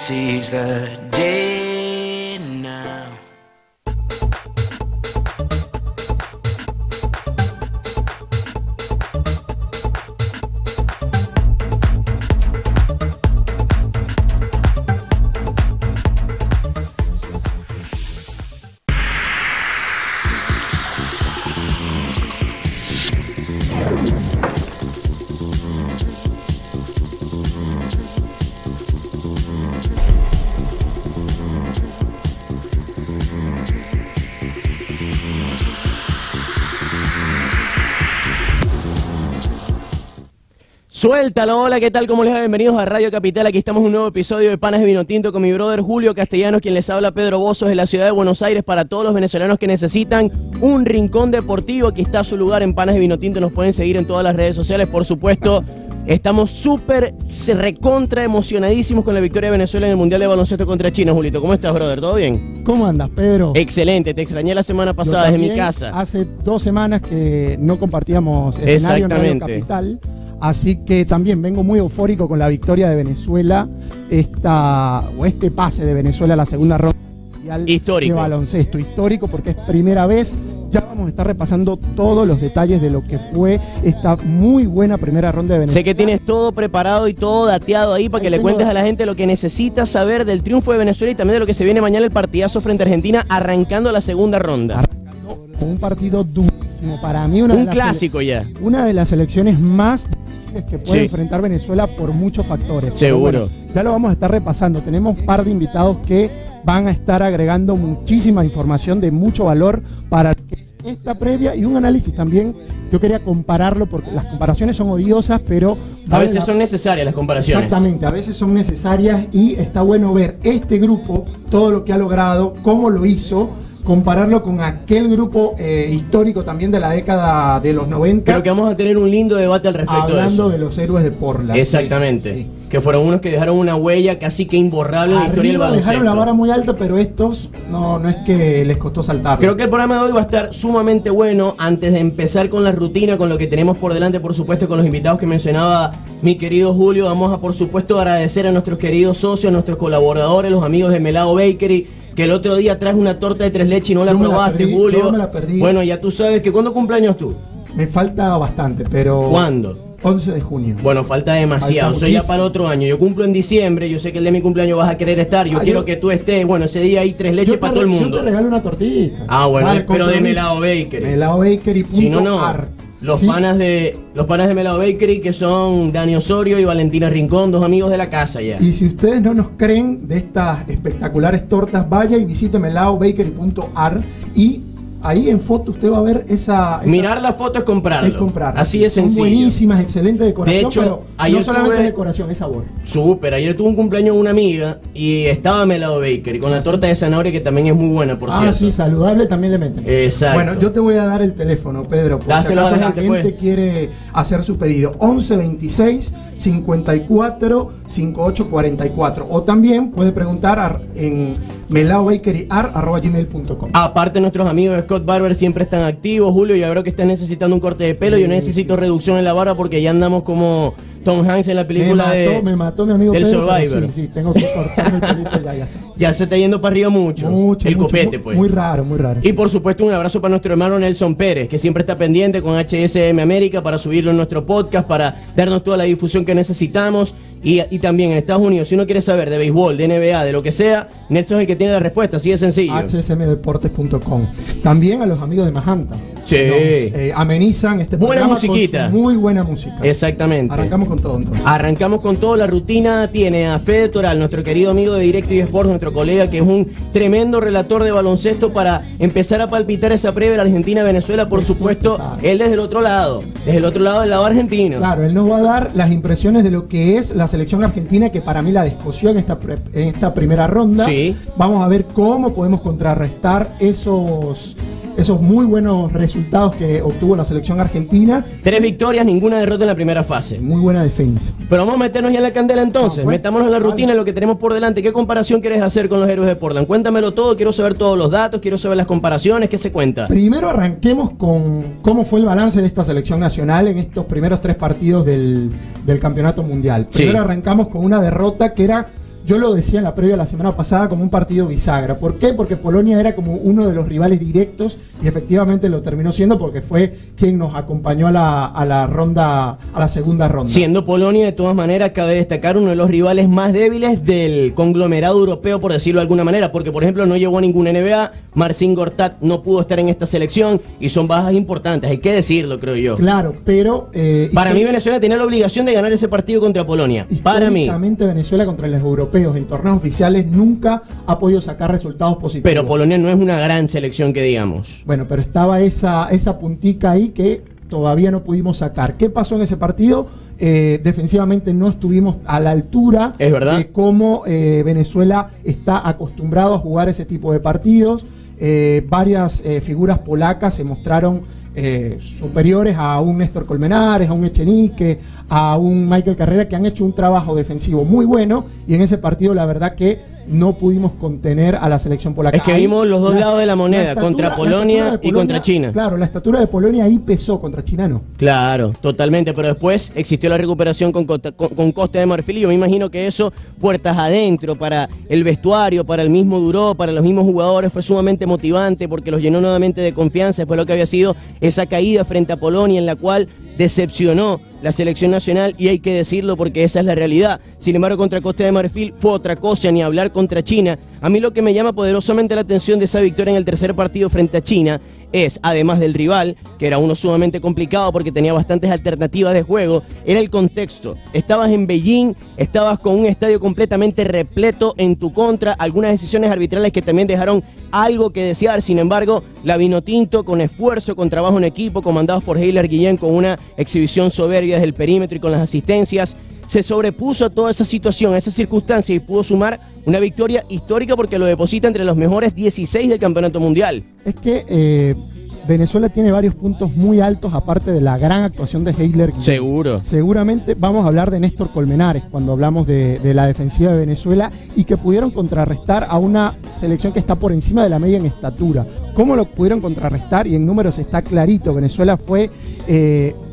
seize the day Suéltalo, hola, ¿qué tal? ¿Cómo les va? Bienvenidos a Radio Capital. Aquí estamos en un nuevo episodio de Panas de Vino Tinto con mi brother Julio Castellanos, quien les habla Pedro Bozos de la ciudad de Buenos Aires. Para todos los venezolanos que necesitan un rincón deportivo, aquí está su lugar en Panas de Vino Tinto. Nos pueden seguir en todas las redes sociales, por supuesto. Estamos súper recontra emocionadísimos con la victoria de Venezuela en el Mundial de Baloncesto contra China, Julito. ¿Cómo estás, brother? ¿Todo bien? ¿Cómo andas, Pedro? Excelente, te extrañé la semana pasada desde mi casa. Hace dos semanas que no compartíamos escenario en Radio. Capital. Así que también vengo muy eufórico con la victoria de Venezuela, esta, o este pase de Venezuela a la segunda ronda Histórico. de baloncesto. Histórico porque es primera vez. Ya vamos a estar repasando todos los detalles de lo que fue esta muy buena primera ronda de Venezuela. Sé que tienes todo preparado y todo dateado ahí para que Ahí le cuentes a la gente lo que necesita saber del triunfo de Venezuela y también de lo que se viene mañana el partidazo frente a Argentina arrancando la segunda ronda. Arrancando un partido durísimo. Para mí, una de Un las clásico ya. una de las selecciones más difíciles que puede Sí. enfrentar Venezuela por muchos factores. Seguro. bueno, ya lo vamos a estar repasando. Tenemos un par de invitados que van a estar agregando muchísima información de mucho valor para esta previa y un análisis también. Yo quería compararlo porque las comparaciones son odiosas, pero A veces la- son necesarias las comparaciones. Exactamente, a veces son necesarias y está bueno ver este grupo, todo lo que ha logrado, cómo lo hizo, compararlo con aquel grupo eh, histórico también de la década de los 90. Creo que vamos a tener un lindo debate al respecto de Hablando eso. de los héroes de Portland. Exactamente. Sí. Que fueron unos que dejaron una huella casi que imborrable en la historia del Arriba dejaron la vara baloncesto. muy alta, pero estos no, no es que les costó saltar. Creo que el programa de hoy va a estar sumamente bueno. Antes de empezar con la rutina, con lo que tenemos por delante, por supuesto, con los invitados que mencionaba mi querido Julio, vamos a, por supuesto, agradecer a nuestros queridos socios, a nuestros colaboradores, los amigos de Melao Bakery, que el otro día traes una torta de tres leches y no la Yo la probaste, perdí, Julio. yo me la perdí. Bueno, ya tú sabes que ¿cuándo cumpleaños tú? Me falta bastante, pero. ¿Cuándo? 11 de junio. Bueno, falta demasiado. Soy ya para otro año. Yo cumplo en diciembre. Yo sé que el de mi cumpleaños vas a querer estar. Yo Ah, quiero yo- que tú estés. Bueno, ese día hay tres leches para todo el mundo. Yo te regalo una tortita. Ah, bueno, pero de. Melao Bakery. Melao Bakery. Si no, no. Los Sí. panas de los panas de Melao Bakery que son Dani Osorio y Valentina Rincón, dos amigos de la casa ya. Y si ustedes no nos creen de estas espectaculares tortas, vaya y visite melaobakery.ar y ahí en foto usted va a ver esa... esa- Mirar la foto es comprarlo. es comprar. Así Son sencillo. buenísimas, excelente decoración, De hecho, pero ayer no solamente tuve- decoración, es sabor. Súper, ayer tuve un cumpleaños de una amiga y estaba Melao Bakery con la torta de zanahoria que también es muy buena, por ah, cierto. sí, saludable también le meten. Exacto. Bueno, yo te voy a dar el teléfono, Pedro, por Dáselo a acaso la la gente, gente pues. quiere hacer su pedido. 11 26 54 58 44 o también puede preguntar en melaobakeryar@gmail.com. Aparte, nuestros amigos Scott Barber siempre están activos. Julio, ya creo que estás necesitando un corte de pelo. Sí, Yo necesito sí, reducción en la barba porque ya andamos como Tom Hanks en la Me película mató, de. me mató mi amigo del Pedro, Survivor. Sí, sí, tengo que cortarme el pelito ya, ya. Ya se está yendo para arriba mucho. Mucho, el mucho, copete, pues. Muy raro, muy raro. Y por supuesto un abrazo para nuestro hermano Nelson Pérez, que siempre está pendiente con HSM América para subirlo en nuestro podcast, para darnos toda la difusión que necesitamos. Y, y también en Estados Unidos, si uno quiere saber de béisbol, de NBA, de lo que sea, Nelson es el que tiene la respuesta, así de sencillo. hsmdeportes.com. También a los amigos de Majanta. Sí. que nos, eh, amenizan este Buena programa con musiquita. su muy buena música. Exactamente. Arrancamos con todo entonces. Arrancamos con todo, la rutina tiene a Fede Toral, nuestro querido amigo de Directo y Sports, nuestro colega que es un tremendo relator de baloncesto para empezar a palpitar esa previa de la Argentina-Venezuela, por supuesto, él desde el otro lado, desde el otro lado del lado argentino. Claro, él nos va a dar las impresiones de lo que es la selección argentina, que para mí la descoció en esta, pre- en esta primera ronda. Sí. Vamos a ver cómo podemos contrarrestar esos, esos muy buenos resultados que obtuvo la selección argentina. Tres victorias, ninguna derrota en la primera fase. Muy buena defensa. Pero vamos a meternos ya en la candela entonces. Ah, bueno. Metámonos en la rutina, Vale. en lo que tenemos por delante. ¿Qué comparación quieres hacer con los héroes de Portland? Cuéntamelo todo, quiero saber todos los datos, quiero saber las comparaciones, ¿qué se cuenta? Primero arranquemos con cómo fue el balance de esta selección nacional en estos primeros tres partidos del, del campeonato mundial. Sí. Primero arrancamos con una derrota que era, yo lo decía en la previa la semana pasada como un partido bisagra. ¿Por qué? Porque Polonia era como uno de los rivales directos y efectivamente lo terminó siendo porque fue quien nos acompañó a la, a la ronda, a la segunda ronda. Siendo Polonia, de todas maneras, cabe destacar uno de los rivales más débiles del conglomerado europeo, por decirlo de alguna manera, porque por ejemplo no llegó a ninguna NBA, Marcin Gortat no pudo estar en esta selección y son bajas importantes, hay que decirlo, creo yo. Claro, pero... eh, Para mí Venezuela tenía la obligación de ganar ese partido contra Polonia. Para mí. Venezuela contra los europeos en torneos oficiales nunca ha podido sacar resultados positivos. Pero Polonia no es una gran selección que digamos. Bueno, pero estaba esa, esa puntica ahí que todavía no pudimos sacar. ¿Qué pasó en ese partido? Eh, defensivamente no estuvimos a la altura ¿Es verdad? de cómo eh, Venezuela está acostumbrado a jugar ese tipo de partidos. Eh, varias figuras polacas se mostraron superiores a un Néstor Colmenares, a un Echenique, a un Michael Carrera que han hecho un trabajo defensivo muy bueno y en ese partido la verdad que no pudimos contener a la selección polaca. Es que vimos los dos lados de la moneda, contra Polonia, y contra China. Claro, la estatura de Polonia ahí pesó, contra China no. Claro, totalmente, pero después existió la recuperación con, con, Costa de Marfil y yo me imagino que eso, puertas adentro, para el vestuario, para el mismo Duró, para los mismos jugadores, fue sumamente motivante porque los llenó nuevamente de confianza después de lo que había sido esa caída frente a Polonia en la cual decepcionó la selección nacional y hay que decirlo porque esa es la realidad. Sin embargo, contra Costa de Marfil fue otra cosa, ni hablar contra China. A mí lo que me llama poderosamente la atención de esa victoria en el tercer partido frente a China es, además del rival, que era uno sumamente complicado porque tenía bastantes alternativas de juego, era el contexto. Estabas en Beijing, estabas con un estadio completamente repleto en tu contra, algunas decisiones arbitrales que también dejaron algo que desear, sin embargo, la vino tinto con esfuerzo, con trabajo en equipo, comandados por Heiler Guillén con una exhibición soberbia desde el perímetro y con las asistencias, se sobrepuso a toda esa situación, a esa circunstancia y pudo sumar una victoria histórica porque lo deposita entre los mejores 16 del campeonato mundial. Es que eh, Venezuela tiene varios puntos muy altos, aparte de la gran actuación de Heisler. Seguro. Seguramente vamos a hablar de Néstor Colmenares cuando hablamos de, la defensiva de Venezuela y que pudieron contrarrestar a una selección que está por encima de la media en estatura. ¿Cómo lo pudieron contrarrestar? Y en números está clarito. Venezuela fue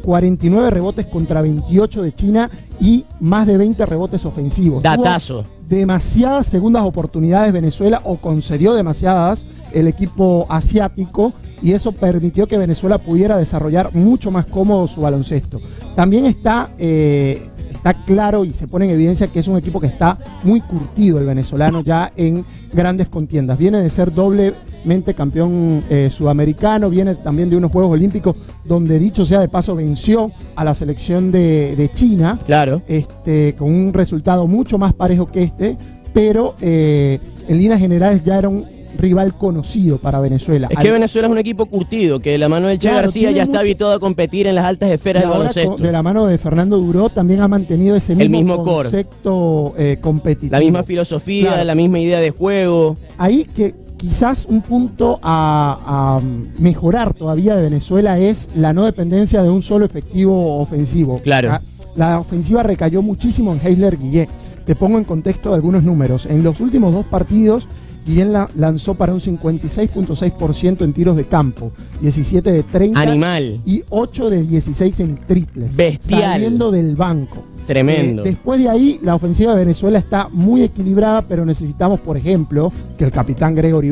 49 eh, rebotes contra 28 de China y más de 20 rebotes ofensivos. Datazo. demasiadas segundas oportunidades Venezuela o concedió demasiadas el equipo asiático y eso permitió que Venezuela pudiera desarrollar mucho más cómodo su baloncesto. También está, eh, está claro y se pone en evidencia que es un equipo que está muy curtido el venezolano ya en grandes contiendas. Viene de ser doblemente campeón eh, sudamericano, viene también de unos Juegos Olímpicos donde dicho sea de paso venció a la selección de, China. Claro. Este, con un resultado mucho más parejo que este, pero eh, en líneas generales ya era un rival conocido para Venezuela. Es que Venezuela es un equipo curtido, que la mano del Che García ya está habituado a competir en las altas esferas del baloncesto. De la mano de Fernando Duró también ha mantenido ese mismo, concepto eh, competitivo. La misma filosofía, la misma idea de juego. Ahí que quizás un punto a, mejorar todavía de Venezuela es la no dependencia de un solo efectivo ofensivo. Claro. La, ofensiva recayó muchísimo en Heisler Guillet. Te pongo en contexto algunos números. En los últimos dos partidos, Guillén la lanzó para un 56.6% en tiros de campo, 17 de 30 Animal. y 8 de 16 en triples. Bestial. Saliendo del banco. Tremendo. Eh, después de ahí, la ofensiva de Venezuela está muy equilibrada, pero necesitamos, por ejemplo, que el capitán Gregory,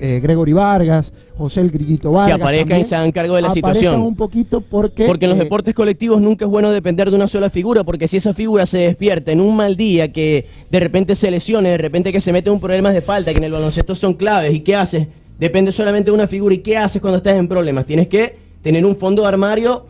eh, Vargas, José el Grillito Vargas. Que aparezcan y se hagan cargo de la situación. un poquito porque. Porque en los eh, deportes colectivos nunca es bueno depender de una sola figura, porque si esa figura se despierta en un mal día, que de repente se lesione, de repente que se mete un problema de falta, que en el baloncesto son claves, ¿y qué haces? Depende solamente de una figura. ¿Y qué haces cuando estás en problemas? Tienes que tener un fondo de armario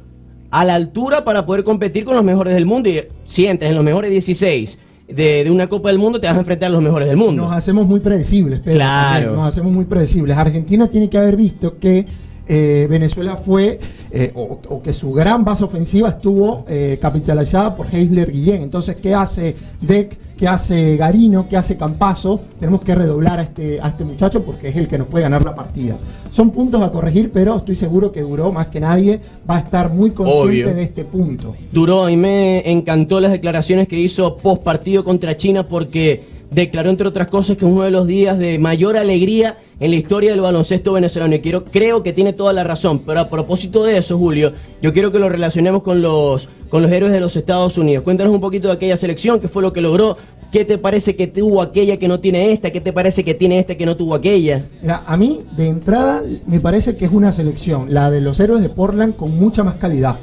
a la altura para poder competir con los mejores del mundo. Y si entras en los mejores 16 de, una Copa del Mundo, te vas a enfrentar a los mejores del mundo. Nos hacemos muy predecibles, pero claro. nos hacemos muy predecibles. Argentina tiene que haber visto que eh, Venezuela fue, eh, o, que su gran base ofensiva estuvo eh, capitalizada por Heisler Guillén. Entonces, ¿qué hace Deck? ¿Qué hace Garino? ¿Qué hace Campazo? Tenemos que redoblar a este, a este muchacho porque es el que nos puede ganar la partida. Son puntos a corregir, pero estoy seguro que Duró, más que nadie, va a estar muy consciente de este punto. Duró, y me encantó las declaraciones que hizo post partido contra China porque declaró, entre otras cosas, que es uno de los días de mayor alegría en la historia del baloncesto venezolano. Y quiero, creo que tiene toda la razón. Pero a propósito de eso, Julio, yo quiero que lo relacionemos con los, con los héroes de los Estados Unidos. Cuéntanos un poquito de aquella selección, qué fue lo que logró. ¿Qué te parece que tuvo aquella que no tiene esta? ¿Qué te parece que tiene esta que no tuvo aquella? Mira, a mí de entrada me parece que es una selección, la de los héroes de Portland, con mucha más calidad.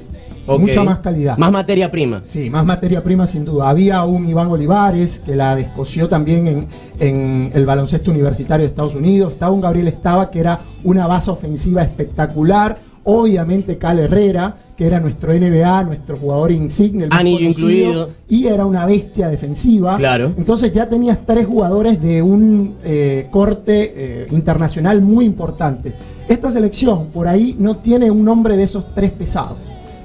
Mucha más calidad. Más materia prima. Sí, más materia prima sin duda. Había un Iván Olivares que la descoció también en, en el baloncesto universitario de Estados Unidos. Estaba un Gabriel Estaba que era una base ofensiva espectacular. Obviamente Cal Herrera, que era nuestro NBA, nuestro jugador insigne. el más Anillo conocido, incluido. Y era una bestia defensiva. Claro. Entonces ya tenías tres jugadores de un eh, corte eh, internacional muy importante. Esta selección por ahí no tiene un nombre de esos tres pesados.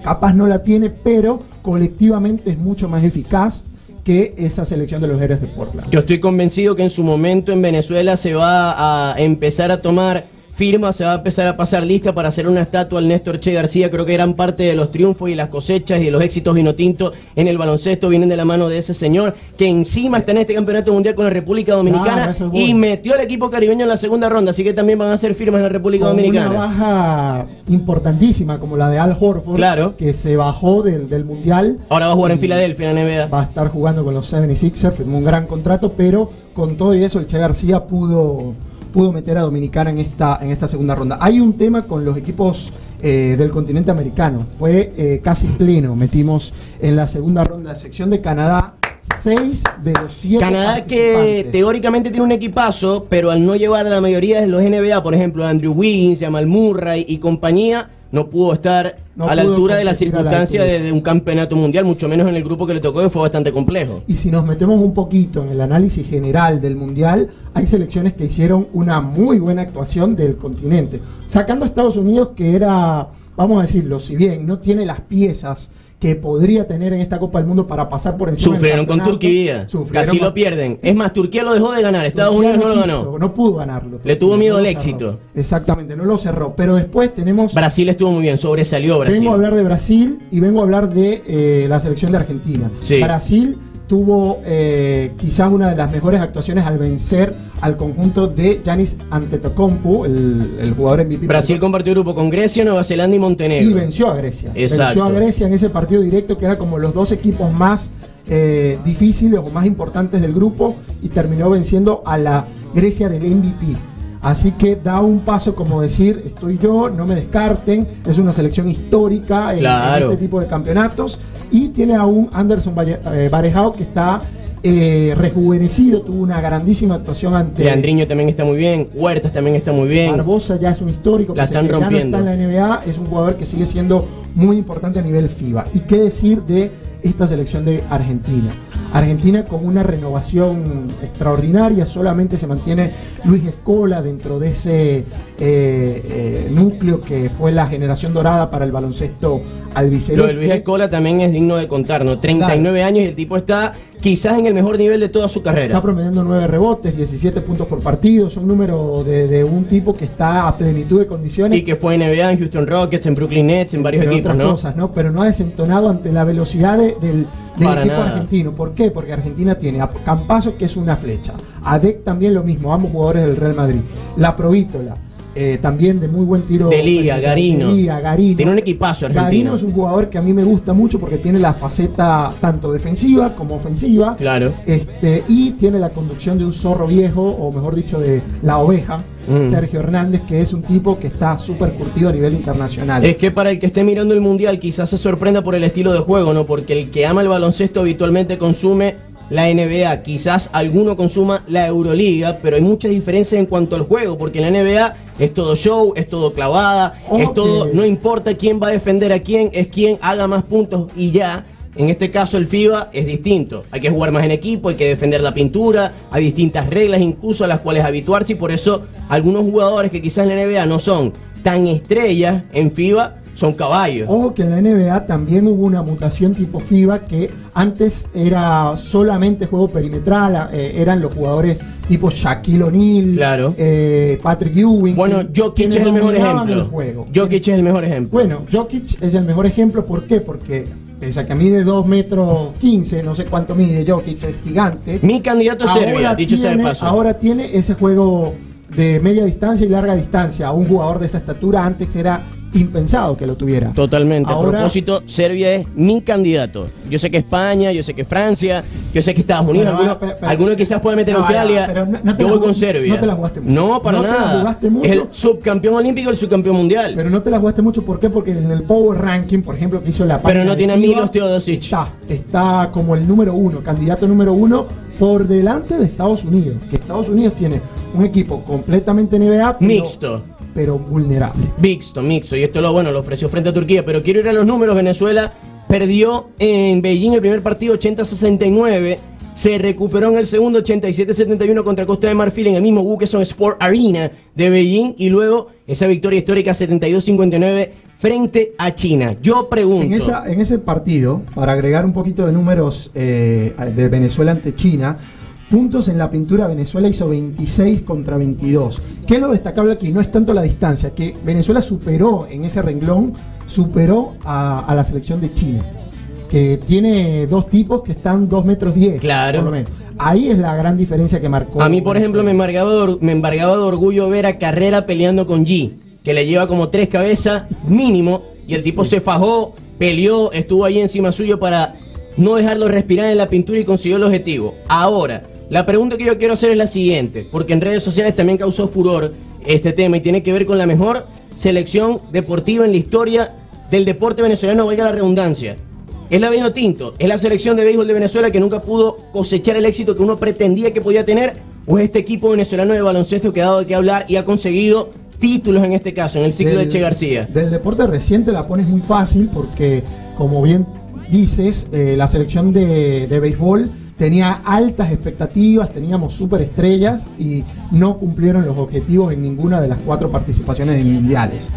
Capaz no la tiene, pero colectivamente es mucho más eficaz que esa selección de los héroes de Portland. Yo estoy convencido que en su momento en Venezuela se va a empezar a tomar firma, se va a empezar a pasar lista para hacer una estatua al Néstor Che García. Creo que gran parte de los triunfos y las cosechas y de los éxitos vinotinto en el baloncesto vienen de la mano de ese señor que encima está en este campeonato mundial con la República Dominicana bueno. y metió al equipo caribeño en la segunda ronda. Así que también van a hacer firmas en la República Con una Dominicana. baja importantísima como la de Al Horford, Claro. que se bajó del, del Mundial. Ahora va a jugar en Filadelfia en la NBA. Va a estar jugando con los 76ers, firmó un gran contrato, pero con todo y eso el Che García pudo, pudo meter a Dominicana en esta, en esta segunda ronda. Hay un tema con los equipos eh, del continente americano, fue eh, casi pleno, metimos en la segunda ronda la sección de Canadá seis de los siete Canadá que teóricamente tiene un equipazo, pero al no llevar a la mayoría de los NBA, por ejemplo, Andrew Wiggins, Jamal Murray y compañía, no pudo estar No a la altura de la circunstancia de, de un campeonato mundial, mucho menos en el grupo que le tocó, que fue bastante complejo. Y si nos metemos un poquito en el análisis general del Mundial, hay selecciones que hicieron una muy buena actuación del continente. Sacando a Estados Unidos, que era, vamos a decirlo, si bien no tiene las piezas que podría tener en esta Copa del Mundo para pasar por encima Sufrieron con Turquía, sufrieron casi lo pierden. Es más, Turquía lo dejó de ganar, Estados Turquía Unidos no lo ganó. No pudo ganarlo. Le tuvo miedo no al lo éxito. cerró. Exactamente, no lo cerró. Pero después tenemos Brasil estuvo muy bien, sobresalió Brasil. Vengo a hablar de Brasil y vengo a hablar de eh, la selección de Argentina. Sí. Brasil tuvo eh, quizás una de las mejores actuaciones al vencer al conjunto de Yanis Antetokounmpo, el, el jugador MVP. Brasil compartió grupo con Grecia, Nueva Zelanda y Montenegro. y venció a Grecia. Exacto. Venció a Grecia en ese partido directo que era como los dos equipos más eh, difíciles o más importantes del grupo y terminó venciendo a la Grecia del MVP. Así que da un paso como decir, estoy yo, no me descarten, es una selección histórica en, este tipo de campeonatos y tiene a un Anderson Valle- eh, Varejao que está eh, rejuvenecido, tuvo una grandísima actuación ante Leandriño también está muy bien, Huertas también está muy bien. Barbosa ya es un histórico, La están que ya no rompiendo. está en la NBA, es un jugador que sigue siendo muy importante a nivel FIBA. ¿Y qué decir de esta selección de Argentina? Argentina con una renovación extraordinaria, solamente se mantiene Luis Escola dentro de ese eh, eh, núcleo que fue la generación dorada para el baloncesto albiceleste. Lo de Luis Escola también es digno de contar, ¿no? 39 años y el tipo está quizás en el mejor nivel de toda su Está carrera. promediando 9 rebotes, 17 puntos por partido, son números de, de un tipo que está a plenitud de condiciones. Y que fue en NBA, en Houston Rockets, en Brooklyn Nets, en varios entre equipos, otras ¿no? cosas, ¿no? Pero no ha desentonado ante la velocidad de- del, del Para equipo nada. argentino. ¿Por qué? Porque Argentina tiene a Campazo, que es una flecha, a Dec también lo mismo, ambos jugadores del Real Madrid. La Provítola, eh, también de muy buen tiro. De Liga, Garino. de Liga, Garino. Tiene un equipazo Garino argentino. es un jugador que a mí me gusta mucho porque tiene la faceta tanto defensiva como ofensiva. Claro. Este, y tiene la conducción de un zorro viejo, o mejor dicho, de la oveja, Mm. Sergio Hernández, que es un tipo que está súper curtido a nivel internacional. Es que para el que esté mirando el mundial quizás se sorprenda por el estilo de juego, ¿no? Porque el que ama el baloncesto habitualmente consume la NBA, quizás alguno consuma la Euroliga, pero hay muchas diferencias en cuanto al juego, porque en la NBA es todo show, es todo clavada, es todo, no importa quién va a defender a quién, es quien haga más puntos y ya. En este caso el FIBA es distinto. Hay que jugar más en equipo, hay que defender la pintura, hay distintas reglas incluso a las cuales habituarse y por eso algunos jugadores que quizás en la NBA no son tan estrellas en FIBA son caballos. Ojo que en la NBA también hubo una mutación tipo FIBA que antes era solamente juego perimetral, eh, eran los jugadores tipo Shaquille O'Neal, Claro. eh, Patrick Ewing. Bueno, Jokic es el mejor ejemplo. el juego. Jokic es el mejor ejemplo. Bueno, Jokic es el mejor ejemplo, ¿por qué? Porque pese a que mide 2 metros 15, no sé cuánto mide Jokic, es gigante. Mi candidato es Serbia, dicho sea de paso. ahora tiene ese juego de media distancia y larga distancia. Un jugador de esa estatura antes era impensado que lo tuviera. Totalmente. Ahora- a propósito, Serbia es mi candidato. Yo sé que España, yo sé que Francia, yo sé que Estados Unidos, algunos, pero- pero- algunos quizás pueden meter Australia. pero no- no te yo voy con Serbia. no te la jugaste mucho. No, para No te la nada. jugaste mucho. Es el subcampeón olímpico y el subcampeón mundial. Pero no te la jugaste mucho, ¿por qué? Porque en el Power Ranking, por ejemplo, que hizo la Pero no tiene Milos Teodosic. Está, está como el número uno, candidato número uno, por delante de Estados Unidos. Que Estados Unidos tiene un equipo completamente NBA, Mixto. Pero vulnerable. Mixto, mixto. Y esto lo bueno, lo ofreció frente a Turquía. Pero quiero ir a los números. Venezuela perdió en Beijing el primer partido 80-69. Se recuperó en el segundo 87-71 contra Costa de Marfil en el mismo Wukeson Sport Arena de Beijing. Y luego esa victoria histórica 72-59 frente a China. Yo pregunto. En, esa, en ese partido, para agregar un poquito de números eh, de Venezuela ante China, puntos en la pintura, Venezuela hizo 26 contra 22. ¿Qué es lo destacable aquí? No es tanto la distancia, que Venezuela superó en ese renglón, superó a, a la selección de China, que tiene dos tipos que están 2 metros 10. Claro. por lo menos. Ahí es la gran diferencia que marcó. A mí, por ejemplo, me embargaba, de, me embargaba de orgullo ver a Carrera peleando con G, que le lleva como tres cabezas mínimo, y el tipo se fajó, peleó, estuvo ahí encima suyo para no dejarlo respirar en la pintura y consiguió el objetivo. Ahora, la pregunta que yo quiero hacer es la siguiente, porque en redes sociales también causó furor este tema y tiene que ver con la mejor selección deportiva en la historia del deporte venezolano, valga la redundancia. Es la Vino Tinto, es la selección de béisbol de Venezuela que nunca pudo cosechar el éxito que uno pretendía que podía tener, o es este equipo venezolano de baloncesto que ha dado de qué hablar y ha conseguido títulos en este caso, en el ciclo de Che García. Del deporte reciente la pones muy fácil porque, como bien dices, eh, la selección de, de béisbol tenía altas expectativas, teníamos superestrellas y no cumplieron los objetivos en ninguna de las cuatro participaciones de mundiales.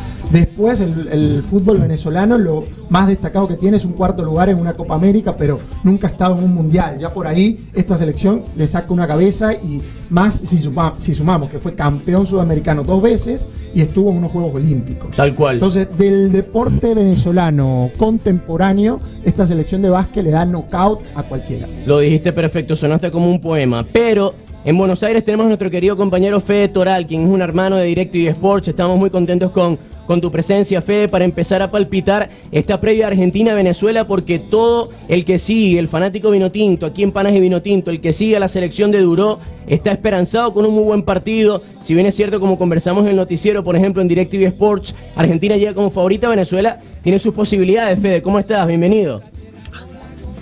Después el, el fútbol venezolano lo más destacado que tiene es un cuarto lugar en una Copa América, pero nunca ha estado en un mundial. Ya por ahí esta selección le saca una cabeza y más si, suma- si sumamos que fue campeón sudamericano dos veces y estuvo en unos Juegos Olímpicos. Tal cual. Entonces, del deporte venezolano contemporáneo, esta selección de básquet le da knockout a cualquiera. Lo dijiste perfecto, sonaste como un poema. Pero en Buenos Aires tenemos a nuestro querido compañero Fede Toral, quien es un hermano de Directo y Sports. Estamos muy contentos con, con tu presencia, Fede, para empezar a palpitar esta previa Argentina-Venezuela, porque todo el que sigue, el fanático Vinotinto, aquí en Panas y Vinotinto, el que sigue a la selección de Duró, está esperanzado con un muy buen partido. Si bien es cierto, como conversamos en el noticiero, por ejemplo, en DirecTV Sports, Argentina llega como favorita, Venezuela tiene sus posibilidades. Fede, ¿cómo estás? Bienvenido.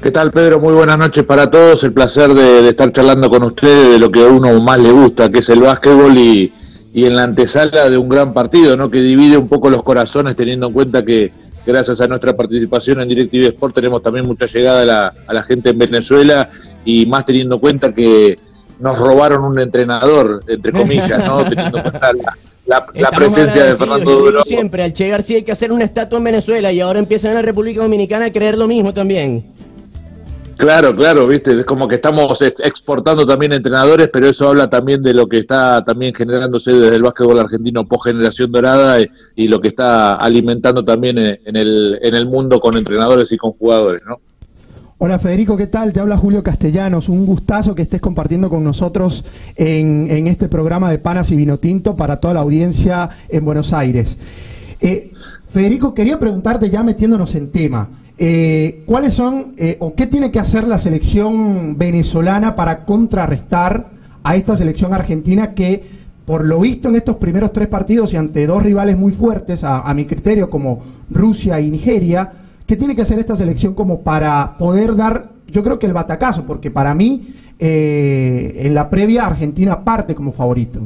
¿Qué tal, Pedro? Muy buenas noches para todos. El placer de, de estar charlando con ustedes de lo que a uno más le gusta, que es el básquetbol y, y en la antesala de un gran partido, ¿no? Que divide un poco los corazones, teniendo en cuenta que gracias a nuestra participación en DirecTV Sport tenemos también mucha llegada a la, a la gente en Venezuela y más teniendo en cuenta que nos robaron un entrenador, entre comillas, ¿no? Teniendo en cuenta la, la- la Estamos presencia de Fernando Duro. siempre, al Che García hay que hacer una estatua en Venezuela y ahora empiezan en la República Dominicana a creer lo mismo también. Claro, claro, viste, es como que estamos ex- exportando también entrenadores, pero eso habla también de lo que está también generándose desde el básquetbol argentino post generación dorada y, y lo que está alimentando también en, en el, en el mundo con entrenadores y con jugadores, ¿no? Hola Federico, ¿qué tal? Te habla Julio Castellanos. Un gustazo que estés compartiendo con nosotros en, en este programa de Panas y Vino Tinto para toda la audiencia en Buenos Aires. Eh, Federico, quería preguntarte ya metiéndonos en tema. Eh, ¿Cuáles son eh, o qué tiene que hacer la selección venezolana para contrarrestar a esta selección argentina que, por lo visto en estos primeros tres partidos y ante dos rivales muy fuertes, a, mi criterio, como Rusia y Nigeria, ¿qué tiene que hacer esta selección como para poder dar, yo creo que el batacazo, porque para mí eh, en la previa Argentina parte como favorito?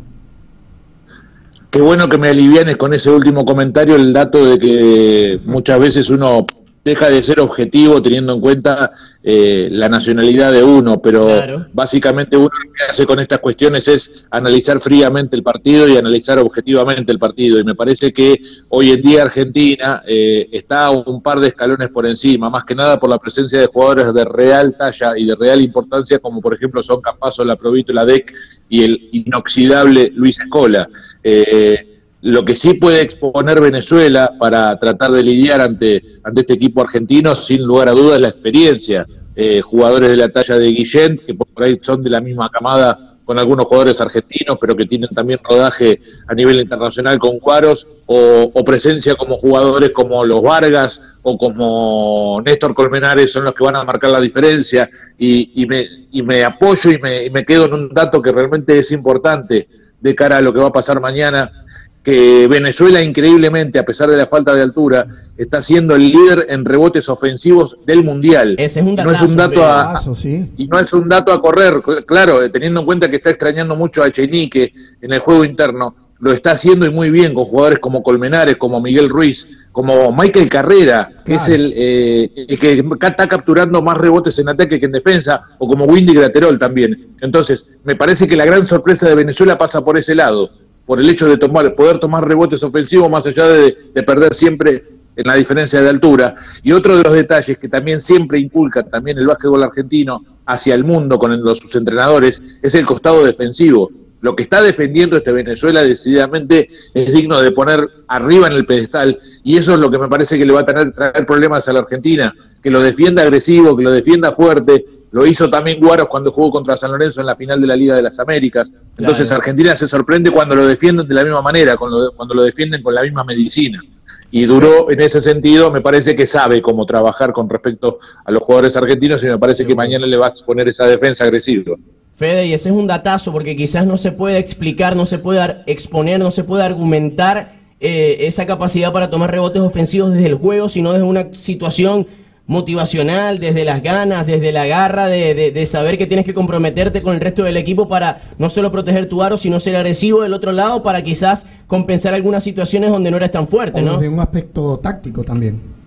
Qué bueno que me alivianes con ese último comentario el dato de que muchas veces uno deja de ser objetivo teniendo en cuenta eh, la nacionalidad de uno, pero Claro. básicamente uno lo que hace con estas cuestiones es analizar fríamente el partido y analizar objetivamente el partido. Y me parece que hoy en día Argentina eh, está un par de escalones por encima, más que nada por la presencia de jugadores de real talla y de real importancia, como por ejemplo son Campazo, La Provito, La DEC y el inoxidable Luis Escola. Eh, lo que sí puede exponer Venezuela para tratar de lidiar ante, ante este equipo argentino, sin lugar a dudas, es la experiencia. Eh, jugadores de la talla de Guillén, que por ahí son de la misma camada con algunos jugadores argentinos, pero que tienen también rodaje a nivel internacional con Cuaros, o, presencia como jugadores como los Vargas o como Néstor Colmenares son los que van a marcar la diferencia. Y, me, y me apoyo y me, y me quedo en un dato que realmente es importante de cara a lo que va a pasar mañana que Venezuela increíblemente, a pesar de la falta de altura, está siendo el líder en rebotes ofensivos del mundial. Ese es un no es un dato a, y no es un dato a correr, claro, teniendo en cuenta que está extrañando mucho a Chenique en el juego interno, lo está haciendo y muy bien con jugadores como Colmenares, como Miguel Ruiz, como Michael Carrera, que es el, eh, el, que está capturando más rebotes en ataque que en defensa, o como Windy Graterol también. Entonces, me parece que la gran sorpresa de Venezuela pasa por ese lado por el hecho de tomar, poder tomar rebotes ofensivos más allá de, perder siempre en la diferencia de altura. Y otro de los detalles que también siempre inculca también el básquetbol argentino hacia el mundo con los, sus entrenadores es el costado defensivo. Lo que está defendiendo este Venezuela decididamente es digno de poner arriba en el pedestal y eso es lo que me parece que le va a tener traer problemas a la Argentina, que lo defienda agresivo, que lo defienda fuerte, lo hizo también Guaros cuando jugó contra San Lorenzo en la final de la Liga de las Américas. Entonces Argentina se sorprende cuando lo defienden de la misma manera, cuando, cuando lo defienden con la misma medicina. Y Duró, en ese sentido, me parece que sabe cómo trabajar con respecto a los jugadores argentinos y me parece que mañana le va a exponer esa defensa agresiva. Fede, y ese es un datazo porque quizás no se puede explicar, no se puede exponer, no se puede argumentar eh, esa capacidad para tomar rebotes ofensivos desde el juego, sino desde una situación motivacional, desde las ganas, desde la garra de, de, saber que tienes que comprometerte con el resto del equipo para no solo proteger tu aro, sino ser agresivo del otro lado para quizás compensar algunas situaciones donde no eres tan fuerte, ¿no? De un aspecto táctico también.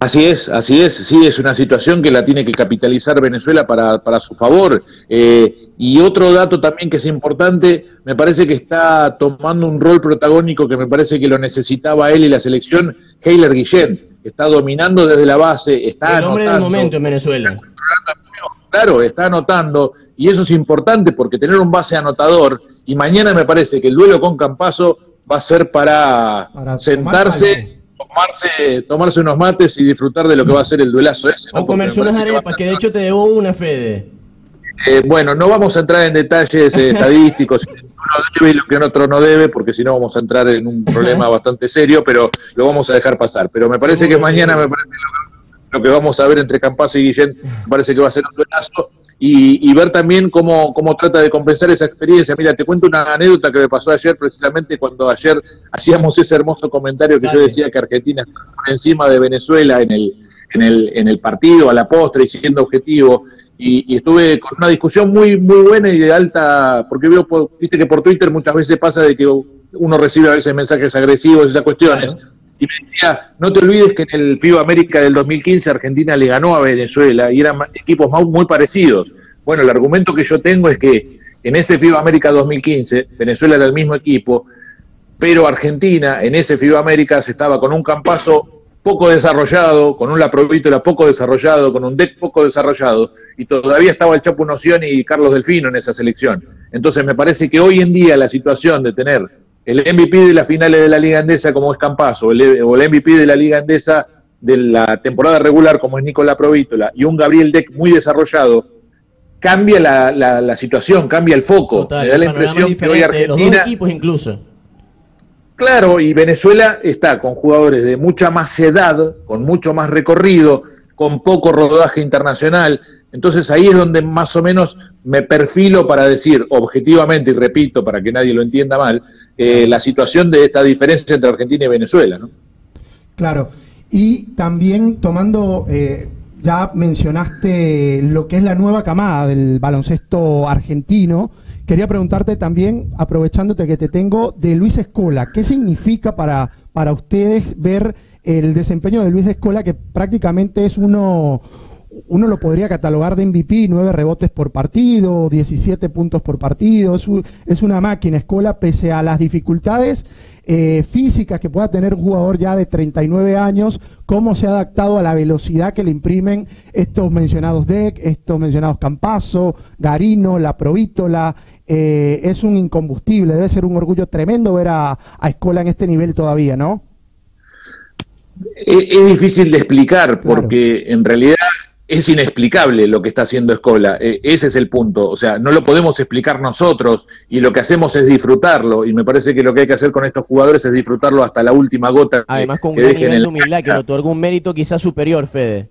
Así es, así es, sí, es una situación que la tiene que capitalizar Venezuela para, para su favor. Eh, y otro dato también que es importante, me parece que está tomando un rol protagónico que me parece que lo necesitaba él y la selección, Heiler Guillén está dominando desde la base, está el hombre del momento en Venezuela. Claro, está anotando, y eso es importante porque tener un base anotador, y mañana me parece que el duelo con Campaso va a ser para, sentarse, tomarse, tomarse unos mates y disfrutar de lo que va a ser el duelazo ese. O comerse unas arepas, que, de hecho te debo una, Fede. Eh, bueno, no vamos a entrar en detalles eh, estadísticos debe y lo que otro no debe, porque si no vamos a entrar en un problema bastante serio, pero lo vamos a dejar pasar. Pero me parece que mañana, me parece lo, que vamos a ver entre Campazo y Guillén, me parece que va a ser un buenazo. Y, ver también cómo, cómo trata de compensar esa experiencia. Mira, te cuento una anécdota que me pasó ayer, precisamente cuando ayer hacíamos ese hermoso comentario que yo decía que Argentina está por encima de Venezuela en el, en el, en el partido, a la postre y siendo objetivo y, estuve con una discusión muy muy buena y de alta, porque veo, viste que por Twitter muchas veces pasa de que uno recibe a veces mensajes agresivos y esas cuestiones. Y me decía, no te olvides que en el FIBA América del 2015 Argentina le ganó a Venezuela y eran equipos muy parecidos. Bueno, el argumento que yo tengo es que en ese FIBA América 2015 Venezuela era el mismo equipo, pero Argentina en ese FIBA América se estaba con un campazo poco desarrollado, con un Laprovítola poco desarrollado, con un deck poco desarrollado, y todavía estaba el Chapo Noción y Carlos Delfino en esa selección. Entonces me parece que hoy en día la situación de tener el MVP de las finales de la Liga Andesa como es Campazo, o el MVP de la Liga Andesa de la temporada regular como es Nicolás Provítola, y un Gabriel Deck muy desarrollado, cambia la, la, situación, cambia el foco. me da la impresión que hoy Argentina... equipos incluso Claro, y Venezuela está con jugadores de mucha más edad, con mucho más recorrido, con poco rodaje internacional. Entonces ahí es donde más o menos me perfilo para decir objetivamente, y repito para que nadie lo entienda mal, eh, la situación de esta diferencia entre Argentina y Venezuela. ¿no? Claro, y también tomando, eh, ya mencionaste lo que es la nueva camada del baloncesto argentino, Quería preguntarte también, aprovechándote que te tengo, de Luis Escola. ¿Qué significa para, para ustedes ver el desempeño de Luis Escola, que prácticamente es uno, uno lo podría catalogar de MVP, nueve rebotes por partido, 17 puntos por partido, es, es una máquina Escola, pese a las dificultades eh, físicas que pueda tener un jugador ya de 39 años, cómo se ha adaptado a la velocidad que le imprimen estos mencionados Deck, estos mencionados Campazo, Garino, La Provítola, eh, es un incombustible, debe ser un orgullo tremendo ver a, a Escola en este nivel todavía, ¿no? Es, difícil de explicar porque en realidad es inexplicable lo que está haciendo Escola. Eh, ese es el punto. O sea, no lo podemos explicar nosotros y lo que hacemos es disfrutarlo. Y me parece que lo que hay que hacer con estos jugadores es disfrutarlo hasta la última gota. Además, con un gran nivel de humildad que le otorga un mérito quizás superior, Fede.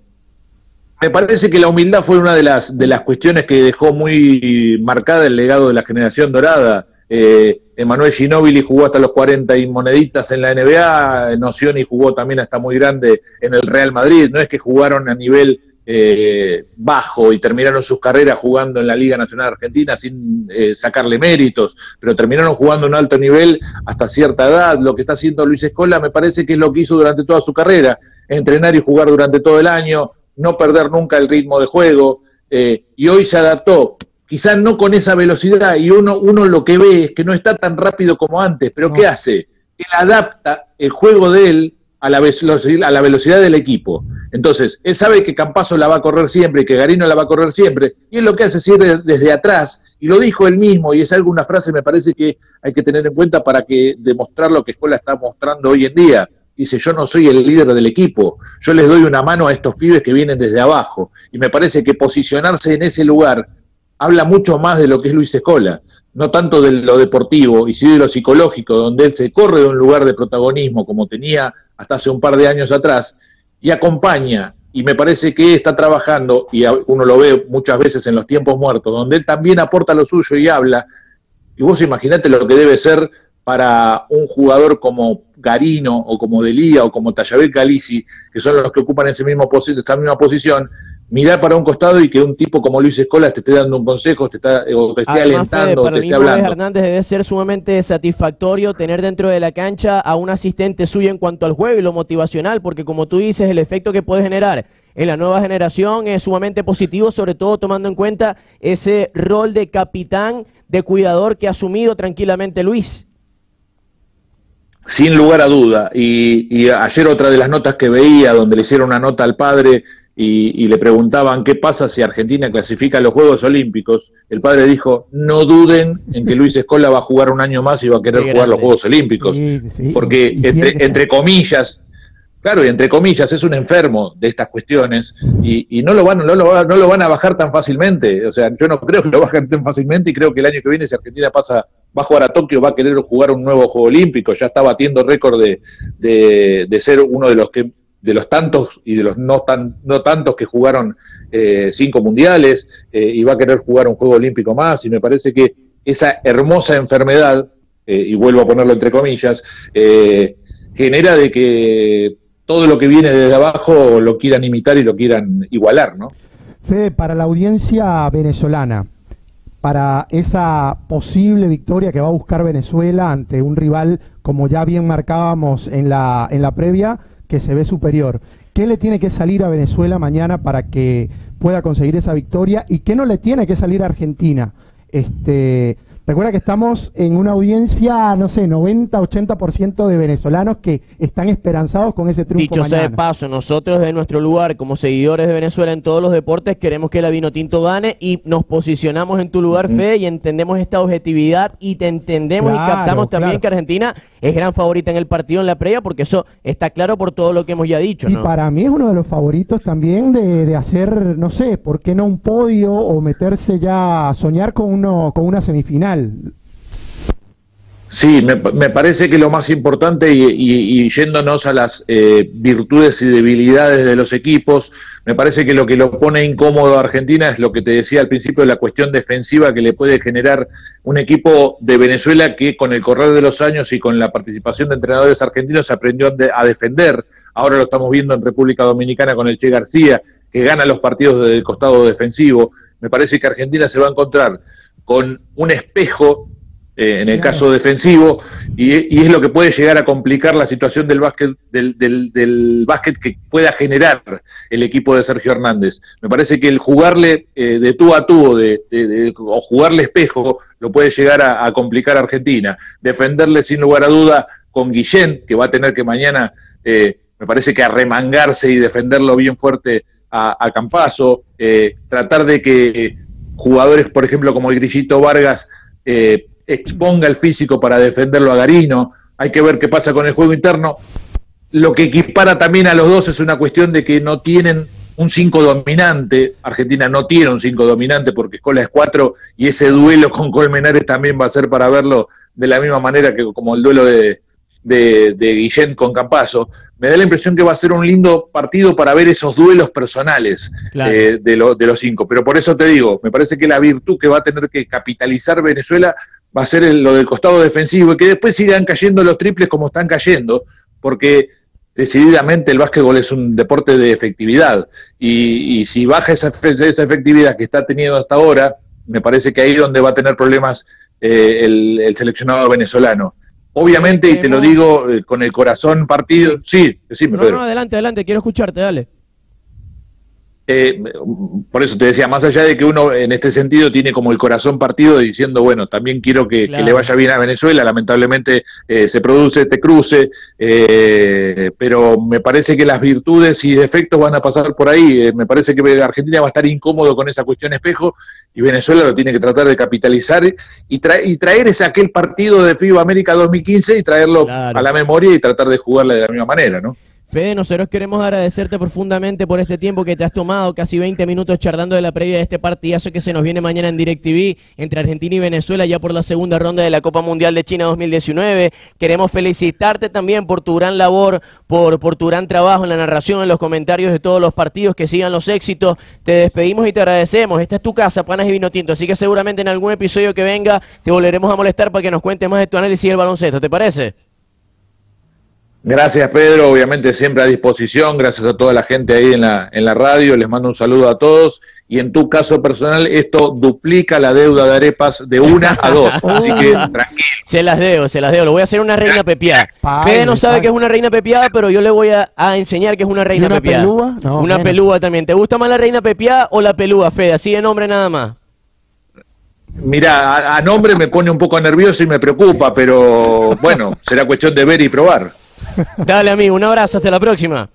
Me parece que la humildad fue una de las, de las cuestiones que dejó muy marcada el legado de la generación dorada. Eh, Emanuel Ginóbili jugó hasta los 40 y moneditas en la NBA, Nocioni jugó también hasta muy grande en el Real Madrid. No es que jugaron a nivel eh, bajo y terminaron sus carreras jugando en la Liga Nacional Argentina sin eh, sacarle méritos, pero terminaron jugando un alto nivel hasta cierta edad. Lo que está haciendo Luis Escola me parece que es lo que hizo durante toda su carrera, entrenar y jugar durante todo el año, no perder nunca el ritmo de juego, eh, y hoy se adaptó. Quizás no con esa velocidad, y uno, uno lo que ve es que no está tan rápido como antes, pero ¿qué hace? Él adapta el juego de él a la, a la velocidad del equipo. Entonces, él sabe que Campazo la va a correr siempre y que Garino la va a correr siempre, y él lo que hace es ir desde atrás, y lo dijo él mismo, y es alguna frase me parece que hay que tener en cuenta para que demostrar lo que Escuela está mostrando hoy en día. Dice, yo no soy el líder del equipo, yo les doy una mano a estos pibes que vienen desde abajo, y me parece que posicionarse en ese lugar habla mucho más de lo que es Luis Escola, no tanto de lo deportivo, y sí de lo psicológico, donde él se corre de un lugar de protagonismo como tenía hasta hace un par de años atrás, y acompaña, y me parece que está trabajando, y uno lo ve muchas veces en los tiempos muertos, donde él también aporta lo suyo y habla, y vos imaginate lo que debe ser para un jugador como Garino o como Delía o como Tayabel Calici, que son los que ocupan ese mismo esa misma posición, mirar para un costado y que un tipo como Luis Escola te esté dando un consejo, te está, o te esté alentando, te esté hablando. Hernández debe ser sumamente satisfactorio tener dentro de la cancha a un asistente suyo en cuanto al juego y lo motivacional, porque como tú dices, el efecto que puede generar en la nueva generación es sumamente positivo, sobre todo tomando en cuenta ese rol de capitán, de cuidador que ha asumido tranquilamente Luis. Sin lugar a duda. Y, y ayer otra de las notas que veía, donde le hicieron una nota al padre, y, le preguntaban qué pasa si Argentina clasifica a los Juegos Olímpicos, el padre dijo, no duden en que Luis Escola va a jugar un año más y va a querer jugar los Juegos Olímpicos, porque entre, entre, comillas, claro, y entre comillas, es un enfermo de estas cuestiones y, no, lo van, no, lo, no lo van a bajar tan fácilmente, o sea, yo no creo que lo bajen tan fácilmente y creo que el año que viene si Argentina pasa va a jugar a Tokio, va a querer jugar un nuevo Juego Olímpico, ya está batiendo récord de, de, de ser uno de los que de los tantos y de los no, tan, no tantos que jugaron eh, cinco mundiales eh, y va a querer jugar un Juego Olímpico más y me parece que esa hermosa enfermedad, eh, y vuelvo a ponerlo entre comillas, genera de que todo lo que viene desde abajo lo quieran imitar y lo quieran igualar, ¿no? Fede, para la audiencia venezolana, para esa posible victoria que va a buscar Venezuela ante un rival, como ya bien marcábamos en la, en la previa, que se ve superior. ¿Qué le tiene que salir a Venezuela mañana para que pueda conseguir esa victoria? ¿Y qué no le tiene que salir a Argentina? Este, Recuerda que estamos en una audiencia, no sé, 90, 80% de venezolanos que están esperanzados con ese triunfo. Dicho sea de paso, nosotros de nuestro lugar, como seguidores de Venezuela en todos los deportes, queremos que la Vino Tinto gane y nos posicionamos en tu lugar, Fe, y entendemos esta objetividad y te entendemos y captamos también que Argentina es gran favorita en el partido en la previa, porque eso está claro por todo lo que hemos ya dicho. Y para mí es uno de los favoritos también de, de hacer, no sé, ¿por qué no un podio o meterse ya a soñar con, uno, con una semifinal? Sí, me, parece que lo más importante, y, yéndonos a las eh, virtudes y debilidades de los equipos, me parece que lo que lo pone incómodo a Argentina es lo que te decía al principio la cuestión defensiva que le puede generar un equipo de Venezuela que con el correr de los años y con la participación de entrenadores argentinos aprendió a defender. Ahora lo estamos viendo en República Dominicana con el Che García, que gana los partidos desde el costado defensivo. Me parece que Argentina se va a encontrar con un espejo eh, en el caso defensivo y, es lo que puede llegar a complicar la situación del básquet del, del, básquet que pueda generar el equipo de Sergio Hernández. Me parece que el jugarle eh, de tú a tú de, o jugarle espejo lo puede llegar a, complicar a Argentina. Defenderle sin lugar a duda con Guillén, que va a tener que mañana, eh, me parece que arremangarse y defenderlo bien fuerte a, a Campazo, tratar de que jugadores, por ejemplo, como el Grillito Vargas, eh, exponga el físico para defenderlo a Garino. Hay que ver qué pasa con el juego interno. Lo que equipara también a los dos es una cuestión de que no tienen un 5 dominante. Argentina no tiene un 5 dominante porque Escola es 4 y ese duelo con Colmenares también va a ser para verlo de la misma manera que como el duelo de, de, Guillén con Campazo. Me da la impresión que va a ser un lindo partido para ver esos duelos personales eh, de, de los cinco. Pero por eso te digo, me parece que la virtud que va a tener que capitalizar Venezuela va a ser lo del costado defensivo y que después sigan cayendo los triples como están cayendo, porque decididamente el básquetbol es un deporte de efectividad y, si baja esa, esa, efectividad que está teniendo hasta ahora, me parece que ahí es donde va a tener problemas eh, el, seleccionado venezolano. Obviamente, y te lo digo eh, con el corazón partido, sí, sí, no, no, adelante, adelante, quiero escucharte, dale. Eh, por eso te decía, más allá de que uno en este sentido tiene como el corazón partido diciendo, bueno, también quiero que, le vaya bien a Venezuela, lamentablemente eh, se produce este cruce, eh, pero me parece que las virtudes y defectos van a pasar por ahí, me parece que Argentina va a estar incómodo con esa cuestión espejo y Venezuela lo tiene que tratar de capitalizar y, y traer ese aquel partido de FIBA América 2015 y traerlo a la memoria y tratar de jugarla de la misma manera, ¿no? Fede, nosotros queremos agradecerte profundamente por este tiempo que te has tomado, casi 20 minutos charlando de la previa de este partidazo que se nos viene mañana en DirecTV entre Argentina y Venezuela ya por la segunda ronda de la Copa Mundial de China 2019. Queremos felicitarte también por tu gran labor, por, tu gran trabajo en la narración, en los comentarios de todos los partidos, que sigan los éxitos. Te despedimos y te agradecemos. Esta es tu casa, Panas y Vino Tinto, así que seguramente en algún episodio que venga te volveremos a molestar para que nos cuentes más de tu análisis del baloncesto, ¿te parece? Gracias Pedro, obviamente siempre a disposición, gracias a toda la gente ahí en la, en la radio, les mando un saludo a todos y en tu caso personal esto duplica la deuda de arepas de una a dos, así que tranquilo. Se las debo, se las debo, lo voy a hacer una reina pepiada. Fede no sabe que es una reina pepiada, pero yo le voy a, enseñar que es una reina una pepiada. Pelúa? una pelúa también. ¿Te gusta más la reina pepiada o la pelúa, Fede? Así de nombre nada más. Mira, a nombre me pone un poco nervioso y me preocupa, pero bueno, será cuestión de ver y probar. Dale, amigo, un abrazo, hasta la próxima.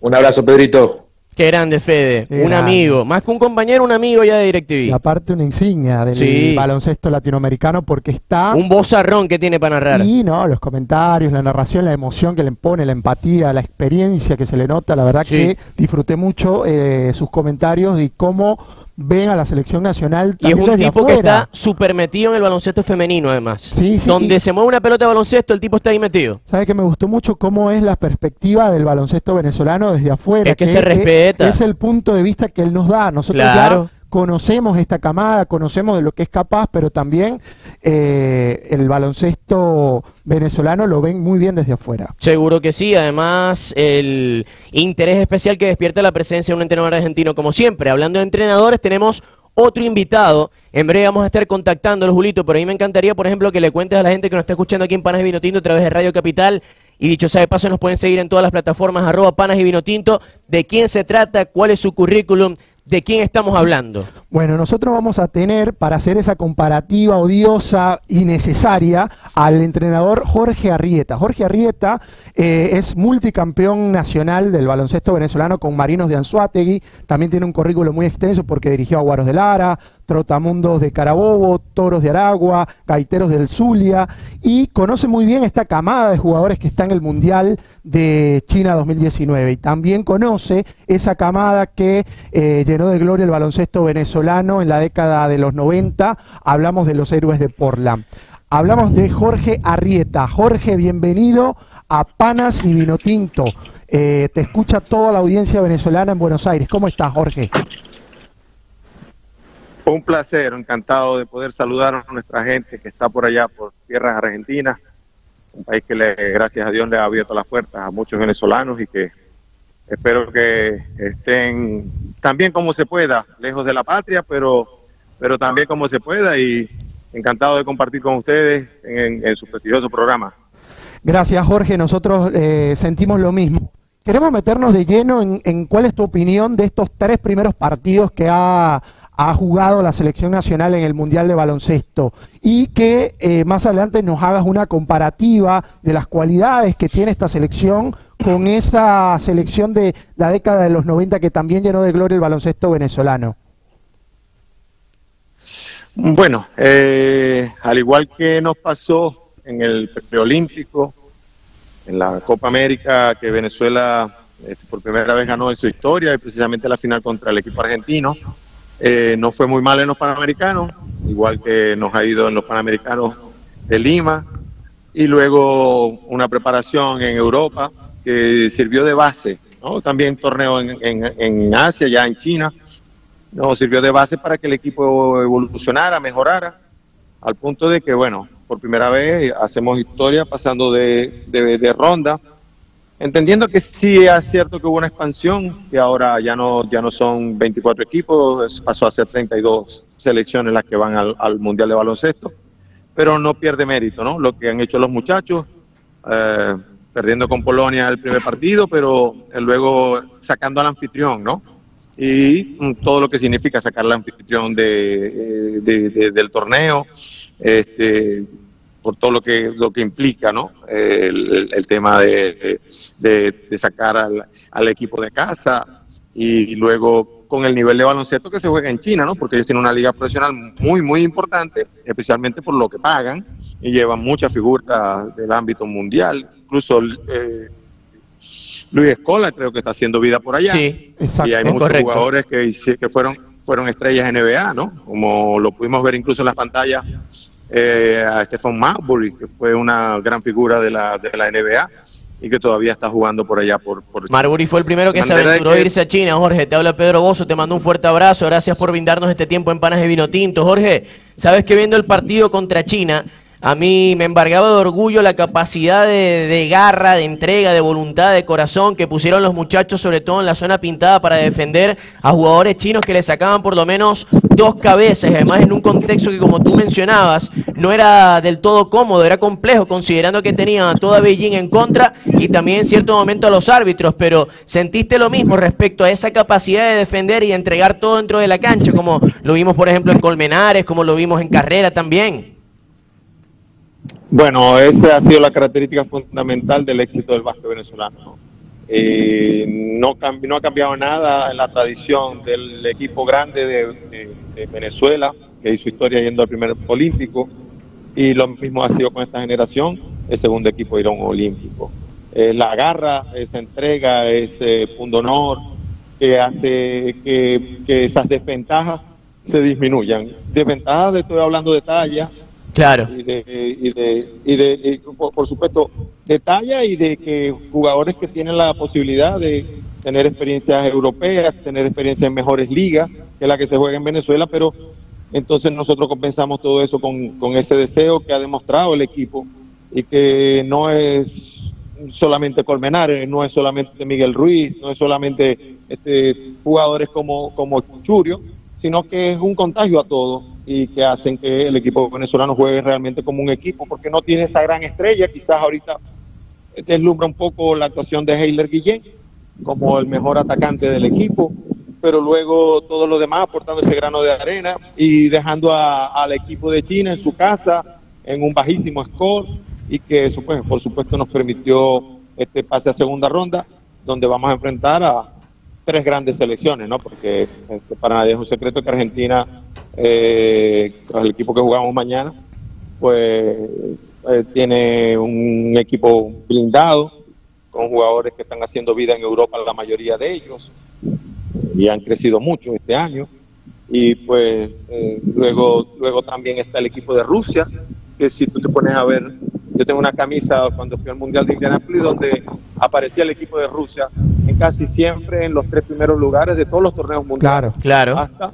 Un abrazo, Pedrito. Qué grande, Fede. un amigo. Más que un compañero, un amigo ya de DirecTV. Y aparte una insignia del baloncesto latinoamericano porque está... Un bozarrón que tiene para narrar. Y no, los comentarios, la narración, la emoción que le pone, la empatía, la experiencia que se le nota. La verdad que disfruté mucho eh, sus comentarios y cómo ven a la selección nacional. Y es un tipo que está súper metido en el baloncesto femenino, además. Sí, sí. Donde se mueve una pelota de baloncesto, el tipo está ahí metido. ¿Sabes que me gustó mucho cómo es la perspectiva del baloncesto venezolano desde afuera? Es que, se respeta. Es el punto de vista que él nos da. Nosotros claro conocemos esta camada, conocemos de lo que es capaz, pero también eh, el baloncesto venezolano lo ven muy bien desde afuera. Seguro que sí, además el interés especial que despierta la presencia de un entrenador argentino, como siempre, hablando de entrenadores, tenemos otro invitado. En breve vamos a estar contactándolo, Julito, pero a mí me encantaría, por ejemplo, que le cuentes a la gente que nos está escuchando aquí en Panas y Vino Tinto a través de Radio Capital. Y dicho sea de paso, nos pueden seguir en todas las plataformas, arroba Panas y Vino Tinto, de quién se trata, cuál es su currículum, ¿De quién estamos hablando? Bueno, nosotros vamos a tener, para hacer esa comparativa odiosa y necesaria, al entrenador Jorge Arrieta. Jorge Arrieta eh, es multicampeón nacional del baloncesto venezolano con Marinos de Anzuategui. También tiene un currículo muy extenso porque dirigió a Guaros de Lara, Trotamundos de Carabobo, Toros de Aragua, Gaiteros del Zulia y conoce muy bien esta camada de jugadores que está en el Mundial de China 2019 y también conoce esa camada que eh, llenó de gloria el baloncesto venezolano en la década de los 90. Hablamos de los héroes de Portland. Hablamos de Jorge Arrieta. Jorge, bienvenido a Panas y Vinotinto. Eh, te escucha toda la audiencia venezolana en Buenos Aires. ¿Cómo estás, Jorge? Un placer, encantado de poder saludar a nuestra gente que está por allá, por tierras argentinas, un país que le, gracias a Dios le ha abierto las puertas a muchos venezolanos y que espero que estén también como se pueda, lejos de la patria, pero, pero también como se pueda y encantado de compartir con ustedes en, su prestigioso programa. Gracias Jorge, nosotros eh, sentimos lo mismo. Queremos meternos de lleno en cuál es tu opinión de estos tres primeros partidos que ha ha jugado la selección nacional en el Mundial de Baloncesto y que eh, más adelante nos hagas una comparativa de las cualidades que tiene esta selección con esa selección de la década de los 90 que también llenó de gloria el baloncesto venezolano. Bueno, eh, al igual que nos pasó en el preolímpico, en la Copa América que Venezuela Este, por primera vez ganó en su historia y precisamente la final contra el equipo argentino. Eh, no fue muy mal en los Panamericanos, igual que nos ha ido en los Panamericanos de Lima. Y luego una preparación en Europa que sirvió de base, ¿no? también torneo en, en, en Asia, ya en China. No, sirvió de base para que el equipo evolucionara, mejorara, al punto de que, bueno, por primera vez hacemos historia pasando de, de, de ronda entendiendo que sí es cierto que hubo una expansión, que ahora ya no, ya no son 24 equipos, pasó a ser 32 selecciones las que van al, al Mundial de Baloncesto, pero no pierde mérito, ¿no? Lo que han hecho los muchachos, eh, perdiendo con Polonia el primer partido, pero eh, luego sacando al anfitrión, ¿no? Y mm, todo lo que significa sacar al anfitrión de, eh, de, de, del torneo, este, por todo lo que lo que implica no el, tema de, de, de sacar al, al, equipo de casa y, y, luego con el nivel de baloncesto que se juega en China no porque ellos tienen una liga profesional muy muy importante especialmente por lo que pagan y llevan muchas figuras del ámbito mundial. Incluso eh, Luis Escola creo que está haciendo vida por allá. Sí, exacto, y hay muchos correcto. jugadores que, que fueron fueron estrellas NBA no como lo pudimos ver incluso en las pantallas eh, a Stephen Marbury, que fue una gran figura de la, de la NBA y que todavía está jugando por allá. Por, por Marbury fue el primero que se aventuró que... a irse a China. Jorge, te habla Pedro Bozo, te mando un fuerte abrazo. Gracias por brindarnos este tiempo en Panas de Vino Tinto. Jorge, sabes que viendo el partido contra China, a mí me embargaba de orgullo la capacidad de, de, garra, de entrega, de voluntad, de corazón que pusieron los muchachos, sobre todo en la zona pintada, para defender a jugadores chinos que le sacaban por lo menos dos cabezas, además en un contexto que, como tú mencionabas, no era del todo cómodo, era complejo, considerando que tenían a toda Beijing en contra y también en cierto momento a los árbitros. Pero sentiste lo mismo respecto a esa capacidad de defender y entregar todo dentro de la cancha, como lo vimos, por ejemplo, en Colmenares, como lo vimos en carrera también. Bueno, esa ha sido la característica fundamental del éxito del básquet venezolano. Eh, no, ha cambiado nada en la tradición del equipo grande de, Venezuela, que hizo historia yendo al primer olímpico, y lo mismo ha sido con esta generación, el segundo equipo irá a olímpico. Eh, la garra, esa entrega, ese punto honor, que hace que, que esas desventajas se disminuyan. Desventajas, estoy hablando de talla, Claro. Y de, y de, y de y por, supuesto, de talla y de que jugadores que tienen la posibilidad de tener experiencias europeas, tener experiencias en mejores ligas, que la que se juega en Venezuela, pero entonces nosotros compensamos todo eso con, con ese deseo que ha demostrado el equipo y que no es solamente Colmenares, no es solamente Miguel Ruiz, no es solamente este, jugadores como, como Churio, sino que es un contagio a todos y que hacen que el equipo venezolano juegue realmente como un equipo, porque no tiene esa gran estrella, quizás ahorita deslumbra un poco la actuación de Heiler Guillén como el mejor atacante del equipo, pero luego todo lo demás aportando ese grano de arena y dejando a, al equipo de China en su casa en un bajísimo score y que eso pues por supuesto nos permitió este pase a segunda ronda donde vamos a enfrentar a tres grandes selecciones, ¿no? Porque este, para nadie es un secreto que Argentina eh, el equipo que jugamos mañana, pues eh, tiene un equipo blindado, con jugadores que están haciendo vida en Europa, la mayoría de ellos, y han crecido mucho este año. Y pues eh, luego, luego también está el equipo de Rusia, que si tú te pones a ver, yo tengo una camisa cuando fui al Mundial de Indianapolis donde aparecía el equipo de Rusia en casi siempre en los tres primeros lugares de todos los torneos mundiales. Claro, claro. Hasta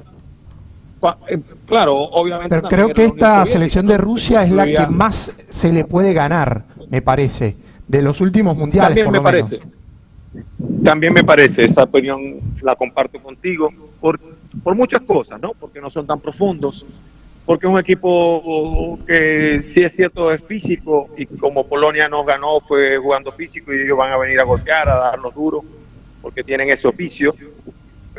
claro, obviamente. Pero creo que esta selección de Rusia es la que más se le puede ganar, me parece, de los últimos mundiales. También me parece. También me parece, esa opinión la comparto contigo, por, por muchas cosas, ¿no? Porque no son tan profundos, porque es un equipo que sí es cierto es físico y como Polonia nos ganó fue jugando físico y ellos van a venir a golpear, a darnos duro, porque tienen ese oficio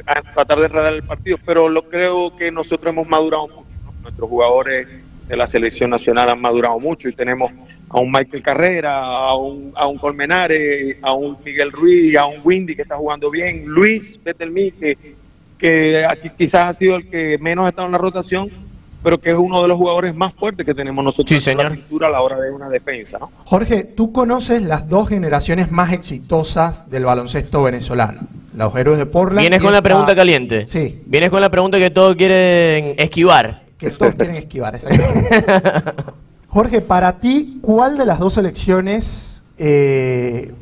a tratar de enredar el partido, pero lo creo que nosotros hemos madurado mucho, nuestros jugadores de la selección nacional han madurado mucho y tenemos a un Michael Carrera, a un, a un Colmenares, a un Miguel Ruiz, a un Windy que está jugando bien, Luis Betelmi que, que aquí quizás ha sido el que menos ha estado en la rotación, pero que es uno de los jugadores más fuertes que tenemos nosotros Sí, en señor. la pintura a la hora de una defensa, ¿no? Jorge, tú conoces las dos generaciones más exitosas del baloncesto venezolano. Los héroes de Portland. Vienes con la pregunta caliente. Sí. Vienes con la pregunta que todos quieren esquivar. Que todos quieren esquivar. exactamente. Jorge, para ti, ¿cuál de las dos selecciones eh,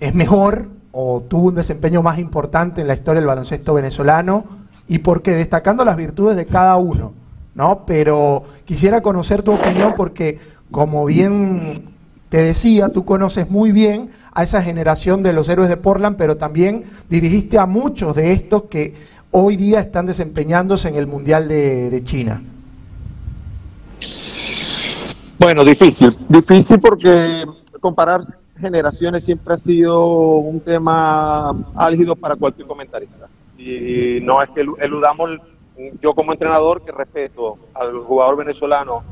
es mejor o tuvo un desempeño más importante en la historia del baloncesto venezolano? ¿Y por qué? Destacando las virtudes de cada uno, ¿no? Pero quisiera conocer tu opinión porque, como bien te decía, tú conoces muy bien a esa generación de los héroes de Portland, pero también dirigiste a muchos de estos que hoy día están desempeñándose en el Mundial de, China. Bueno, difícil. Difícil porque comparar generaciones siempre ha sido un tema álgido para cualquier comentarista. Y no es que elu- eludamos, yo como entrenador que respeto al jugador venezolano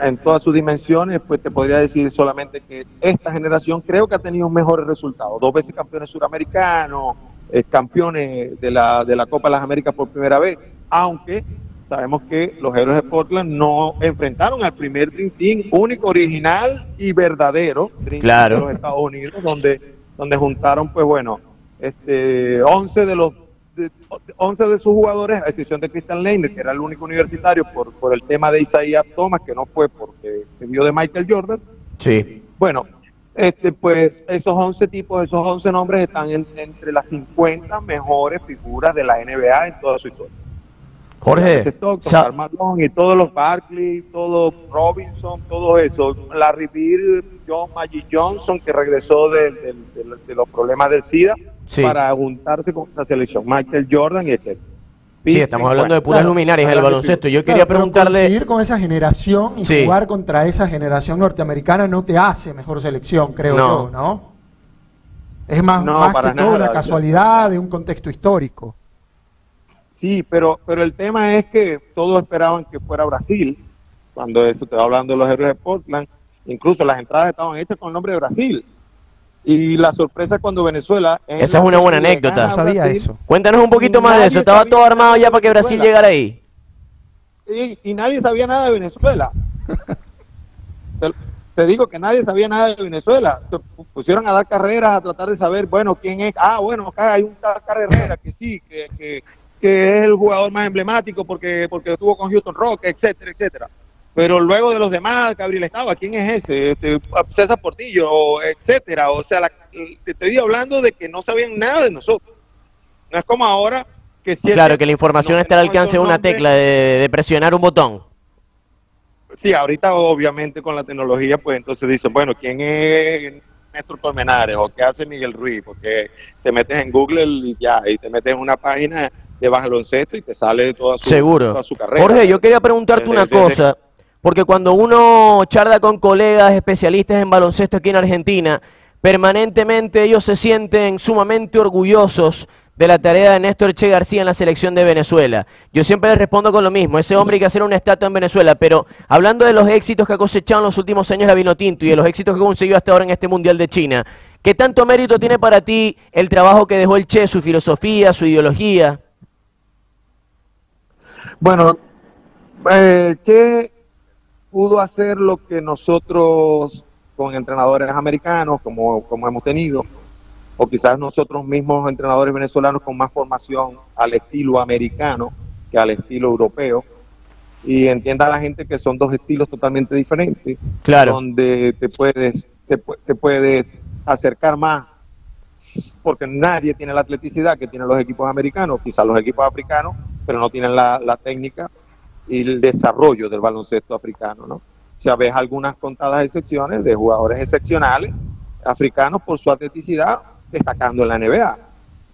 en todas sus dimensiones, pues te podría decir solamente que esta generación creo que ha tenido mejores resultados. Dos veces campeones suramericanos, eh, campeones de la, de la Copa de las Américas por primera vez, aunque sabemos que los héroes de Portland no enfrentaron al primer Dream Team único, original y verdadero Dream Claro. Team de los Estados Unidos, donde, donde juntaron, pues bueno, este, 11 de los de- 11 de sus jugadores, a excepción de Christian Leiner, que era el único universitario por, por el tema de Isaiah Thomas, que no fue porque se dio de Michael Jordan. Sí. Bueno, este, pues esos 11 tipos, esos 11 nombres están en- entre las 50 mejores figuras de la NBA en toda su historia. Jorge, Stockton, sa- y todos los Barkley, todos Robinson, todo eso. Larry Bird, John Magic Johnson, que regresó de, de- de- de los problemas del SIDA Sí. para juntarse con esa selección. Michael Jordan y etc. sí, estamos hablando de puras Claro, luminarias del baloncesto. Yo Claro, quería pero preguntarle... Con esa generación y Sí. jugar contra esa generación norteamericana no te hace mejor selección, creo No. yo, ¿no? Es más, No, más para que todo nada. una casualidad de un contexto histórico. Sí, pero, pero el tema es que todos esperaban que fuera Brasil, cuando eso te va hablando de los héroes de Portland, incluso las entradas estaban hechas con el nombre de Brasil. Y la sorpresa cuando Venezuela... en Esa es una buena anécdota. No sabía Brasil, eso. Cuéntanos un poquito más de eso. Estaba todo armado ya para que Brasil llegara ahí. Y, y nadie sabía nada de Venezuela. te, te digo que nadie sabía nada de Venezuela. Se pu- pusieron a dar carreras, a tratar de saber, bueno, quién es. Ah, bueno, acá hay un tal Carrera que sí, que, que, que es el jugador más emblemático porque, porque estuvo con Houston Rock, etcétera, etcétera. Pero luego de los demás, Gabriel Estaba, ¿quién es ese? Este, César Portillo, etcétera. O sea, la- te estoy hablando de que no sabían nada de nosotros. No es como ahora que siete- Claro, que la información no está al alcance de una tecla, de, de presionar un botón. Sí, ahorita obviamente con la tecnología, pues entonces dicen, bueno, ¿quién es Néstor Colmenares o qué hace Miguel Ruiz? Porque te metes en Google y ya, y te metes en una página de baloncesto y te sale toda su, Seguro. toda su carrera. Jorge, yo quería preguntarte Desde- una desde- cosa, porque cuando uno charla con colegas especialistas en baloncesto aquí en Argentina, permanentemente ellos se sienten sumamente orgullosos de la tarea de Néstor Che García en la selección de Venezuela. Yo siempre les respondo con lo mismo, ese hombre hay que hacer una estatua en Venezuela, pero hablando de los éxitos que ha cosechado en los últimos años la Vinotinto y de los éxitos que ha conseguido hasta ahora en este Mundial de China, ¿qué tanto mérito tiene para ti el trabajo que dejó el Che, su filosofía, su ideología? Bueno, eh, Che pudo hacer lo que nosotros con entrenadores americanos, como, como hemos tenido, o quizás nosotros mismos entrenadores venezolanos con más formación al estilo americano que al estilo europeo, y entienda la gente que son dos estilos totalmente diferentes, Claro. donde te puedes, te, te puedes acercar más, porque nadie tiene la atleticidad que tienen los equipos americanos, quizás los equipos africanos, pero no tienen la, técnica y el desarrollo del baloncesto africano, ¿no? O sea, ves algunas contadas excepciones de jugadores excepcionales africanos por su atleticidad destacando en la NBA,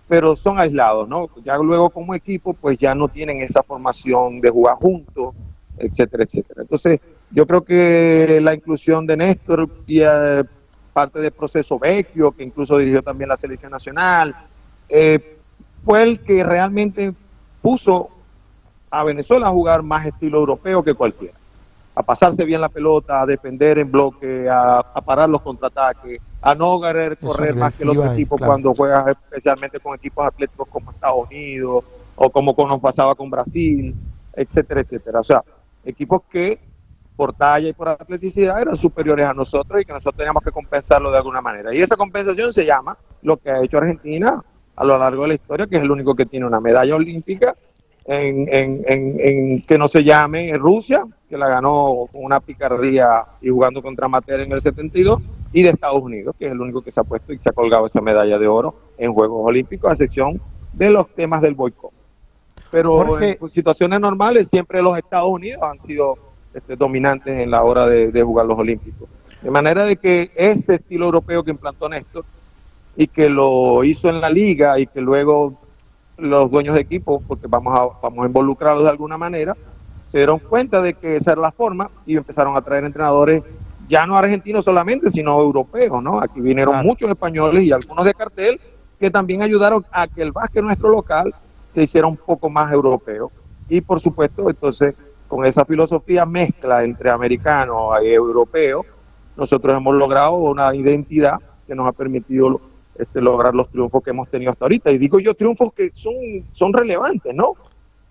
pero son aislados, ¿no? Ya luego como equipo, pues ya no tienen esa formación de jugar juntos, etcétera, etcétera. Entonces, yo creo que la inclusión de Néstor y eh, parte del proceso Vecchio, que incluso dirigió también la selección nacional, eh, fue el que realmente puso a Venezuela a jugar más estilo europeo que cualquiera. A pasarse bien la pelota, a defender en bloque, a, a parar los contraataques, a no querer correr más que el otro equipo claro. cuando juegas especialmente con equipos atléticos como Estados Unidos o como nos pasaba con Brasil. etcétera, etcétera. O sea, equipos que por talla y por atleticidad eran superiores a nosotros y que nosotros teníamos que compensarlo de alguna manera. Y esa compensación se llama lo que ha hecho Argentina a lo largo de la historia, que es el único que tiene una medalla olímpica en, en, en, que no se llame Rusia, que la ganó con una picardía y jugando contra Mater en el 72, y de Estados Unidos, que es el único que se ha puesto y se ha colgado esa medalla de oro en Juegos Olímpicos, a excepción de los temas del boicot. Pero en situaciones normales siempre los Estados Unidos han sido este, dominantes en la hora de, jugar los Olímpicos. De manera de que ese estilo europeo que implantó Néstor y que lo hizo en la liga y que luego los dueños de equipo, porque vamos a, vamos a involucrarlos de alguna manera, se dieron cuenta de que esa era la forma y empezaron a traer entrenadores ya no argentinos solamente, sino europeos, ¿no? Aquí vinieron muchos españoles y algunos de cartel que también ayudaron a que el básquet nuestro local se hiciera un poco más europeo. Y por supuesto, entonces, con esa filosofía mezcla entre americano y europeo, nosotros hemos logrado una identidad que nos ha permitido este, lograr los triunfos que hemos tenido hasta ahorita. Y digo yo triunfos que son, son relevantes, ¿no?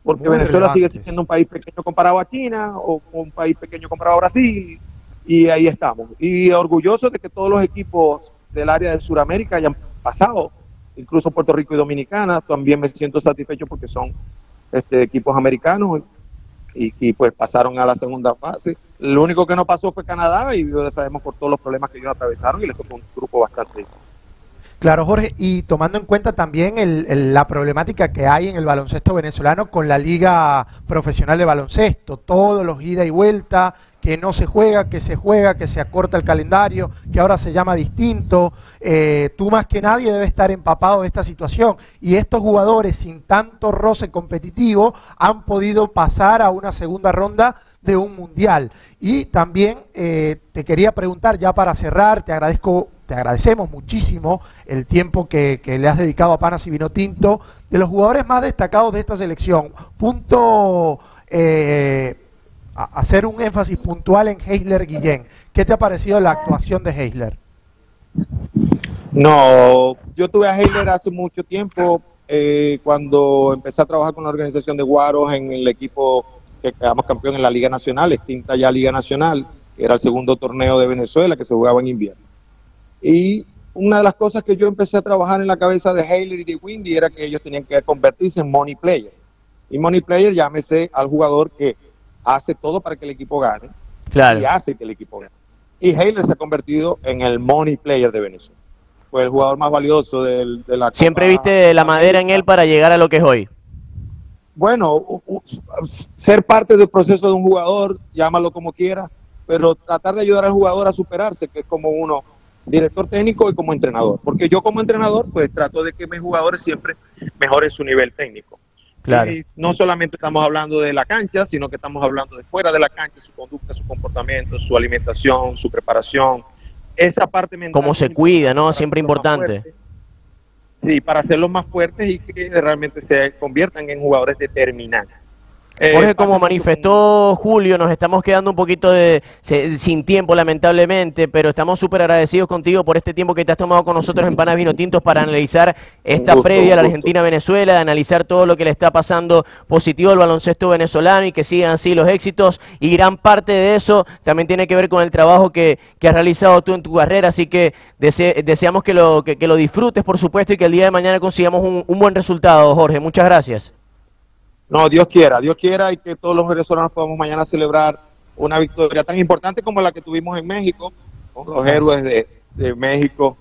Porque Venezuela sigue siendo un país pequeño comparado a China o un país pequeño comparado a Brasil. Y ahí estamos. Y orgulloso de que todos los equipos del área de Sudamérica hayan pasado incluso Puerto Rico y Dominicana, también me siento satisfecho porque son este, equipos americanos y, pues pasaron a la segunda fase. Lo único que no pasó fue Canadá y ya sabemos por todos los problemas que ellos atravesaron y les tocó un grupo bastante Claro, Jorge, y tomando en cuenta también la problemática que hay en el baloncesto venezolano con la Liga Profesional de Baloncesto, todos los ida y vuelta, que no se juega, que se juega, que se acorta el calendario, que ahora se llama distinto. Eh, tú más que nadie debes estar empapado de esta situación. Y estos jugadores sin tanto roce competitivo han podido pasar a una segunda ronda de un mundial. Y también eh, te quería preguntar, ya para cerrar, te agradezco, te agradecemos muchísimo el tiempo que, le has dedicado a Panas y Vino Tinto, de los jugadores más destacados de esta selección. Punto eh, hacer un énfasis puntual en Heisler Guillén. ¿Qué te ha parecido la actuación de Heisler? No, yo tuve a Heisler hace mucho tiempo, eh, cuando empecé a trabajar con la organización de Guaros en el equipo que quedamos campeón en la Liga Nacional, extinta ya Liga Nacional, que era el segundo torneo de Venezuela que se jugaba en invierno. Y una de las cosas que yo empecé a trabajar en la cabeza de Heisler y de Windy era que ellos tenían que convertirse en money player. Y money player llámese al jugador que hace todo para que el equipo gane claro. y hace que el equipo gane. Y Heiler se ha convertido en el money player de Venezuela. Fue el jugador más valioso de, de la Siempre viste la madera en él para llegar a lo que es hoy. Bueno, ser parte del proceso de un jugador, llámalo como quiera, pero tratar de ayudar al jugador a superarse, que es como uno, director técnico y como entrenador. Porque yo como entrenador, pues trato de que mis jugadores siempre mejoren su nivel técnico. Y no solamente estamos hablando de la cancha, sino que estamos hablando de fuera de la cancha, su conducta, su comportamiento, su alimentación, su preparación. Esa parte mental. Cómo se cuida, ¿no? Siempre importante. Sí, para hacerlos más fuertes y que realmente se conviertan en jugadores determinantes. Jorge, eh, como manifestó Julio, nos estamos quedando un poquito de, sin tiempo, lamentablemente, pero estamos súper agradecidos contigo por este tiempo que te has tomado con nosotros en Panas Vino Tintos para analizar esta previa a la Argentina-Venezuela, de analizar todo lo que le está pasando positivo al baloncesto venezolano y que sigan así los éxitos. Y gran parte de eso también tiene que ver con el trabajo que, has realizado tú en tu carrera, así que deseamos que lo, que, lo disfrutes, por supuesto, y que el día de mañana consigamos un, un buen resultado, Jorge. Muchas gracias. No, Dios quiera, Dios quiera y que todos los venezolanos podamos mañana celebrar una victoria tan importante como la que tuvimos en México, con los héroes de, México,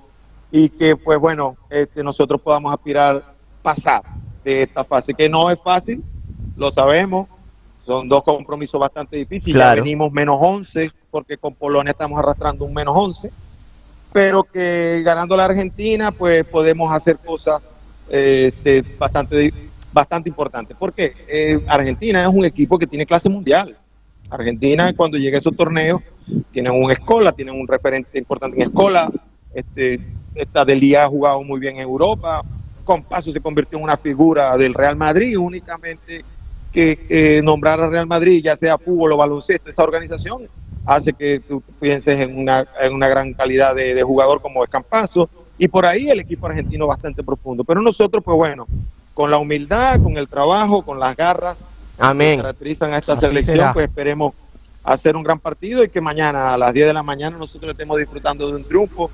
y que pues bueno, este, nosotros podamos aspirar pasar de esta fase, que no es fácil, lo sabemos, son dos compromisos bastante difíciles, ya venimos menos 11, porque con Polonia estamos arrastrando un menos 11, pero que ganando la Argentina pues podemos hacer cosas este, bastante difíciles bastante importante. Porque eh, Argentina es un equipo que tiene clase mundial. Argentina, cuando llega a esos torneos, tienen un escola, tienen un referente importante en escola. Este, esta Delía ha jugado muy bien en Europa. Con paso se convirtió en una figura del Real Madrid, únicamente que nombrar al Real Madrid, ya sea fútbol o baloncesto, esa organización hace que tú pienses en una, en una gran calidad de, jugador como es Campazo, y por ahí el equipo argentino bastante profundo. Pero nosotros, pues bueno, con la humildad, con el trabajo, con las garras Amén. que caracterizan a esta Así selección, será. pues esperemos hacer un gran partido y que mañana a las 10 de la mañana nosotros estemos disfrutando de un triunfo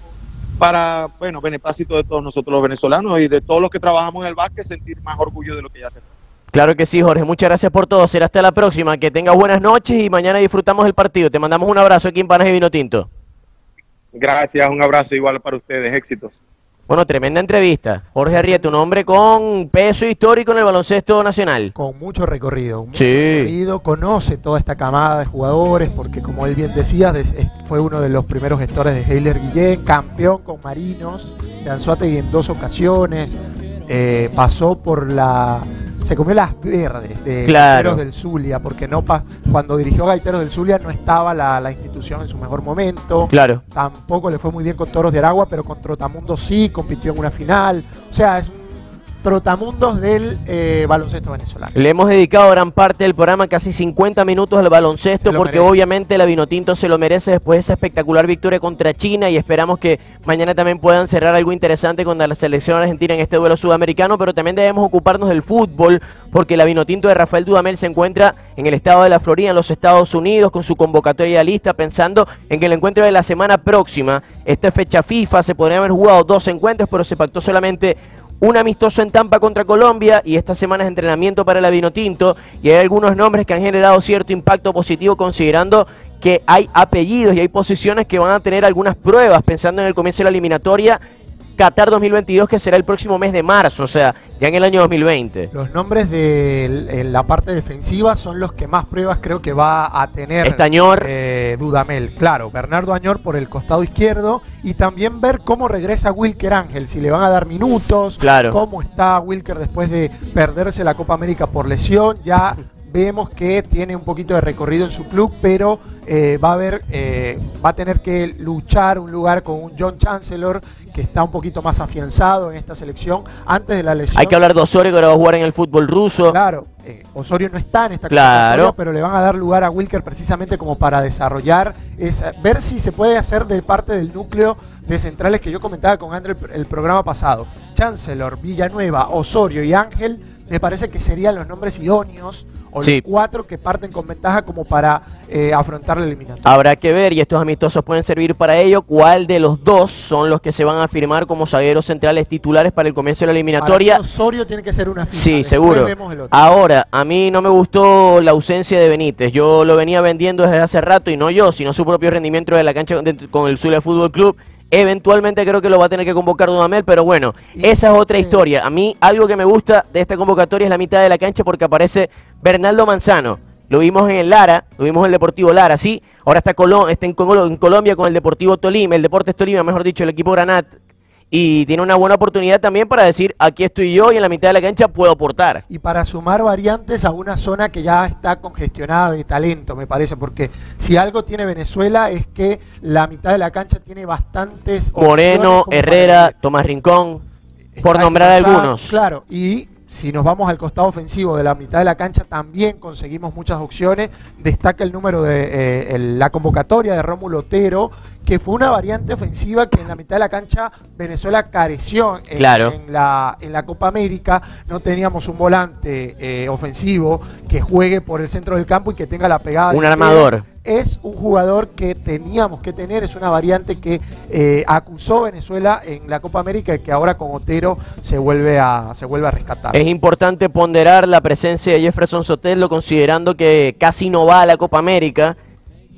para, bueno, beneplácito de todos nosotros los venezolanos y de todos los que trabajamos en el básquet, sentir más orgullo de lo que ya se fue. Claro que sí, Jorge. Muchas gracias por todo. Será hasta la próxima. Que tengas buenas noches y mañana disfrutamos el partido. Te mandamos un abrazo aquí en Panas y Vino Tinto. Gracias, un abrazo igual para ustedes, éxitos. Bueno, tremenda entrevista. Jorge Arrieta, un hombre con peso histórico en el baloncesto nacional. Con mucho recorrido. mucho Sí. recorrido, conoce toda esta camada de jugadores, porque como él bien decía, fue uno de los primeros gestores de Heiler Guillén, campeón con Marinos, de Anzuategui en dos ocasiones, eh, pasó por la... Se comió las verdes de Claro. Gaiteros del Zulia, porque no pa- cuando dirigió Gaiteros del Zulia no estaba la, la institución en su mejor momento. Claro. Tampoco le fue muy bien con Toros de Aragua, pero con Trotamundos sí, compitió en una final. O sea, es un Trotamundos del eh, baloncesto venezolano. Le hemos dedicado gran parte del programa, casi 50 minutos al baloncesto, porque merece. obviamente la Vinotinto se lo merece después de esa espectacular victoria contra China y esperamos que mañana también puedan cerrar algo interesante con la selección argentina en este duelo sudamericano, pero también debemos ocuparnos del fútbol, porque la Vinotinto de Rafael Dudamel se encuentra en el estado de la Florida, en los Estados Unidos, con su convocatoria lista, pensando en que el encuentro de la semana próxima, esta fecha FIFA, se podrían haber jugado dos encuentros, pero se pactó solamente un amistoso en Tampa contra Colombia y esta semana es entrenamiento para la Vinotinto y hay algunos nombres que han generado cierto impacto positivo considerando que hay apellidos y hay posiciones que van a tener algunas pruebas pensando en el comienzo de la eliminatoria Qatar 2022 que será el próximo mes de marzo, o sea, ya en el año 2020. Los nombres de en la parte defensiva son los que más pruebas creo que va a tener Estañor. eh, Dudamel. Claro, Bernardo Añor por el costado izquierdo y también ver cómo regresa Wilker Ángel, si le van a dar minutos, Claro. cómo está Wilker después de perderse la Copa América por lesión. Ya vemos que tiene un poquito de recorrido en su club, pero eh, va a haber, eh, va a tener que luchar un lugar con un John Chancellor que está un poquito más afianzado en esta selección antes de la lesión. Hay que hablar de Osorio que ahora va a jugar en el fútbol ruso. Claro, eh, Osorio no está en esta Claro. pero le van a dar lugar a Wilker precisamente como para desarrollar, esa- ver si se puede hacer de parte del núcleo de centrales que yo comentaba con André el, el programa pasado. Chancellor, Villanueva, Osorio y Ángel, me parece que serían los nombres idóneos o Sí. los cuatro que parten con ventaja como para eh, afrontar la eliminatoria. Habrá que ver, y estos amistosos pueden servir para ello, cuál de los dos son los que se van a firmar como zagueros centrales titulares para el comienzo de la Para eliminatoria. mí Osorio tiene que ser una fija. Sí, seguro. Ahora, a mí no me gustó la ausencia de Benítez. Yo lo venía vendiendo desde hace rato y no yo, sino su propio rendimiento de la cancha con- con el Zulia Fútbol Club. Eventualmente creo que lo va a tener que convocar Dudamel, pero bueno, esa es otra historia. A mí algo que me gusta de esta convocatoria es la mitad de la cancha porque aparece Bernardo Manzano. Lo vimos en el Lara, lo vimos en el Deportivo Lara, sí. Ahora está, Colo- está en, en Colombia con el Deportivo Tolima, el Deportes Tolima, mejor dicho, el equipo Granat. Y tiene una buena oportunidad también para decir, aquí estoy yo y en la mitad de la cancha puedo aportar. y para sumar variantes a una zona que ya está congestionada de talento, me parece, porque si algo tiene Venezuela es que la mitad de la cancha tiene bastantes opciones Moreno, Herrera, para- Tomás Rincón, por nombrar pasar, algunos. Claro, y si nos vamos al costado ofensivo de la mitad de la cancha, también conseguimos muchas opciones. Destaca el número de eh, el- la convocatoria de Rómulo Otero, que fue una variante ofensiva que en la mitad de la cancha Venezuela careció en, Claro. en la, en la Copa América. No teníamos un volante eh, ofensivo que juegue por el centro del campo y que tenga la pegada. Un armador. Es un jugador que teníamos que tener, es una variante que eh, acusó Venezuela en la Copa América y que ahora con Otero se vuelve a, se vuelve a rescatar. Es importante ponderar la presencia de Jefferson Sotelo considerando que casi no va a la Copa América.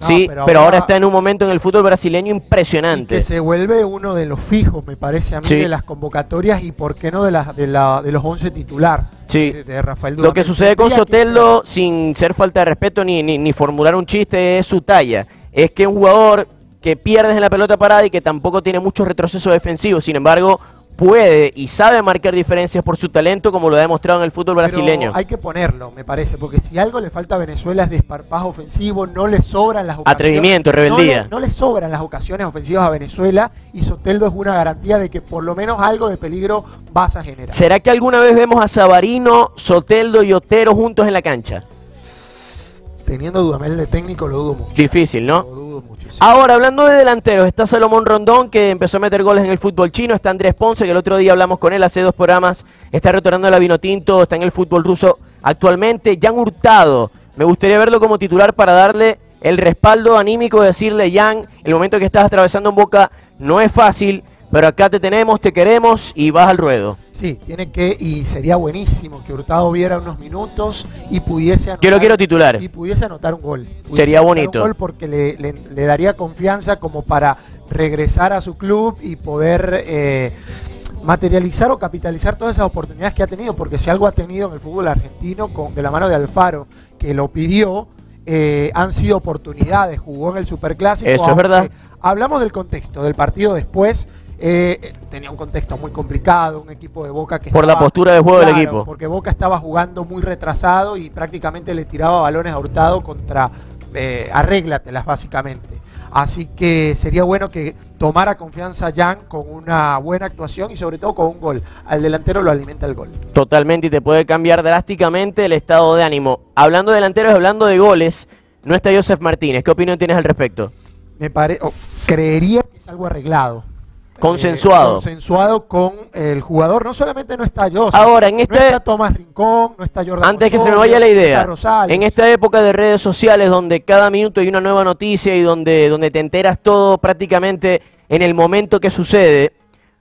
No, sí, pero pero, ahora ahora- está en un momento en el fútbol brasileño y impresionante. que se vuelve uno de los fijos, me parece a mí, Sí. de las convocatorias y por qué no de, las de, la, de los 11 titular Sí. de, de Rafael Lo que sucede con Sotelo, sin ser falta de respeto ni, ni, ni formular un chiste, es su talla. Es que un jugador que pierdes en la pelota parada y que tampoco tiene mucho retroceso defensivo. Sin embargo, puede y sabe marcar diferencias por su talento, como lo ha demostrado en el fútbol Pero brasileño. hay que ponerlo, me parece, porque si algo le falta a Venezuela es desparpajo ofensivo, no le sobran las ocasiones. Atrevimiento, rebeldía. No le, no le sobran las ocasiones ofensivas a Venezuela y Soteldo es una garantía de que por lo menos algo de peligro vas a generar. ¿Será que alguna vez vemos a Sabarino, Soteldo y Otero juntos en la cancha? Teniendo Dudamel de técnico lo dudo mucho. Difícil, Lo ¿no? dudo mucho. sí. Ahora, hablando de delanteros, está Salomón Rondón, que empezó a meter goles en el fútbol chino. Está Andrés Ponce, que el otro día hablamos con él hace dos programas. Está retornando a la Vinotinto, está en el fútbol ruso. actualmente. Jan Hurtado, me gustaría verlo como titular para darle el respaldo anímico, decirle, Jan, el momento que estás atravesando en Boca no es fácil, pero acá te tenemos, te queremos y vas al ruedo. Sí, tiene que, y sería buenísimo que Hurtado viera unos minutos y pudiese anotar, Yo lo quiero titular. Y pudiese anotar un gol. Pudiese Sería bonito. Un gol porque le, le- le daría confianza como para regresar a su club y poder eh, materializar o capitalizar todas esas oportunidades que ha tenido, porque si algo ha tenido en el fútbol argentino con de la mano de Alfaro, que lo pidió, eh, han sido oportunidades, jugó en el Superclásico. Eso es verdad. Hablamos del contexto, del partido después. Eh, tenía un contexto muy complicado, un equipo de Boca que Por la estaba- postura de juego del equipo. Porque Boca estaba jugando muy retrasado y prácticamente le tiraba balones a Hurtado contra eh, arréglatelas básicamente. Así que sería bueno que tomara confianza Jan con una buena actuación y sobre todo con un gol. Al delantero lo alimenta el gol. Totalmente, y te puede cambiar drásticamente el estado de ánimo. Hablando de delanteros, hablando de goles, no está Joseph Martínez. ¿Qué opinión tienes al respecto? Me pare o creería que es algo arreglado. Consensuado. Eh, consensuado con el jugador. No solamente no está Joseph. Ahora, en no este- está Tomás Rincón, no está Jordan Antes que se me vaya la no idea, Rosales. en esta época de redes sociales donde cada minuto hay una nueva noticia y donde, donde te enteras todo prácticamente en el momento que sucede,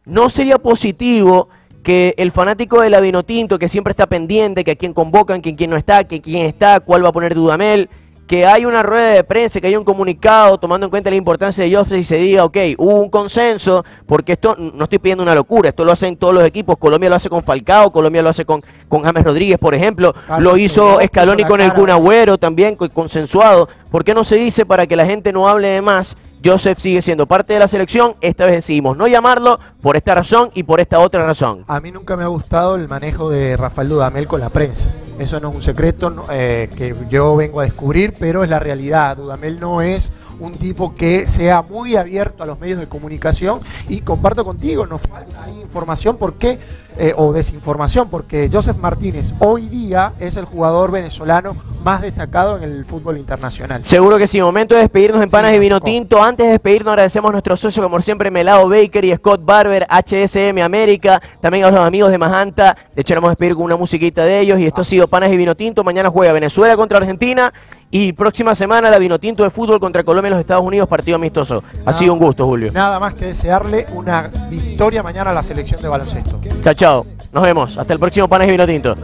¿no sería positivo que el fanático de la Vinotinto, que siempre está pendiente, que a quién convocan, que quién no está, que quién está, cuál va a poner Dudamel, que hay una rueda de prensa, que hay un comunicado tomando en cuenta la importancia de Joffrey y se diga, ok, hubo un consenso, porque esto no estoy pidiendo una locura, esto lo hacen todos los equipos, Colombia lo hace con Falcao, Colombia lo hace con, con James Rodríguez, por ejemplo, Carlos lo hizo Scaloni con el. Kun Agüero también, co- consensuado. ¿Por qué no se dice para que la gente no hable de más? Joseph sigue siendo parte de la selección, esta vez decidimos no llamarlo por esta razón y por esta otra razón. A mí nunca me ha gustado el manejo de Rafael Dudamel con la prensa. Eso no es un secreto eh, que yo vengo a descubrir, pero es la realidad. Dudamel no es un tipo que sea muy abierto a los medios de comunicación y comparto contigo, nos falta ahí información por qué, eh, o desinformación, porque Joseph Martínez hoy día es el jugador venezolano más destacado en el fútbol internacional. Seguro que sí, momento de despedirnos en Panas Sí, y Vino. Tinto. Antes de despedirnos agradecemos a nuestros socios, como siempre, Melado Baker y Scott Barber, HSM América, también a los amigos de Majanta. De hecho, vamos a despedir con una musiquita de ellos y esto ha sido Panas y Vino Tinto. Mañana juega Venezuela contra Argentina y próxima semana la Vinotinto de fútbol contra Colombia en los Estados Unidos, partido amistoso. Ha sido un gusto, Julio. Nada más que desearle una victoria mañana a la selección de baloncesto. Chao, chao. Nos vemos. Hasta el próximo Panes y Vinotinto.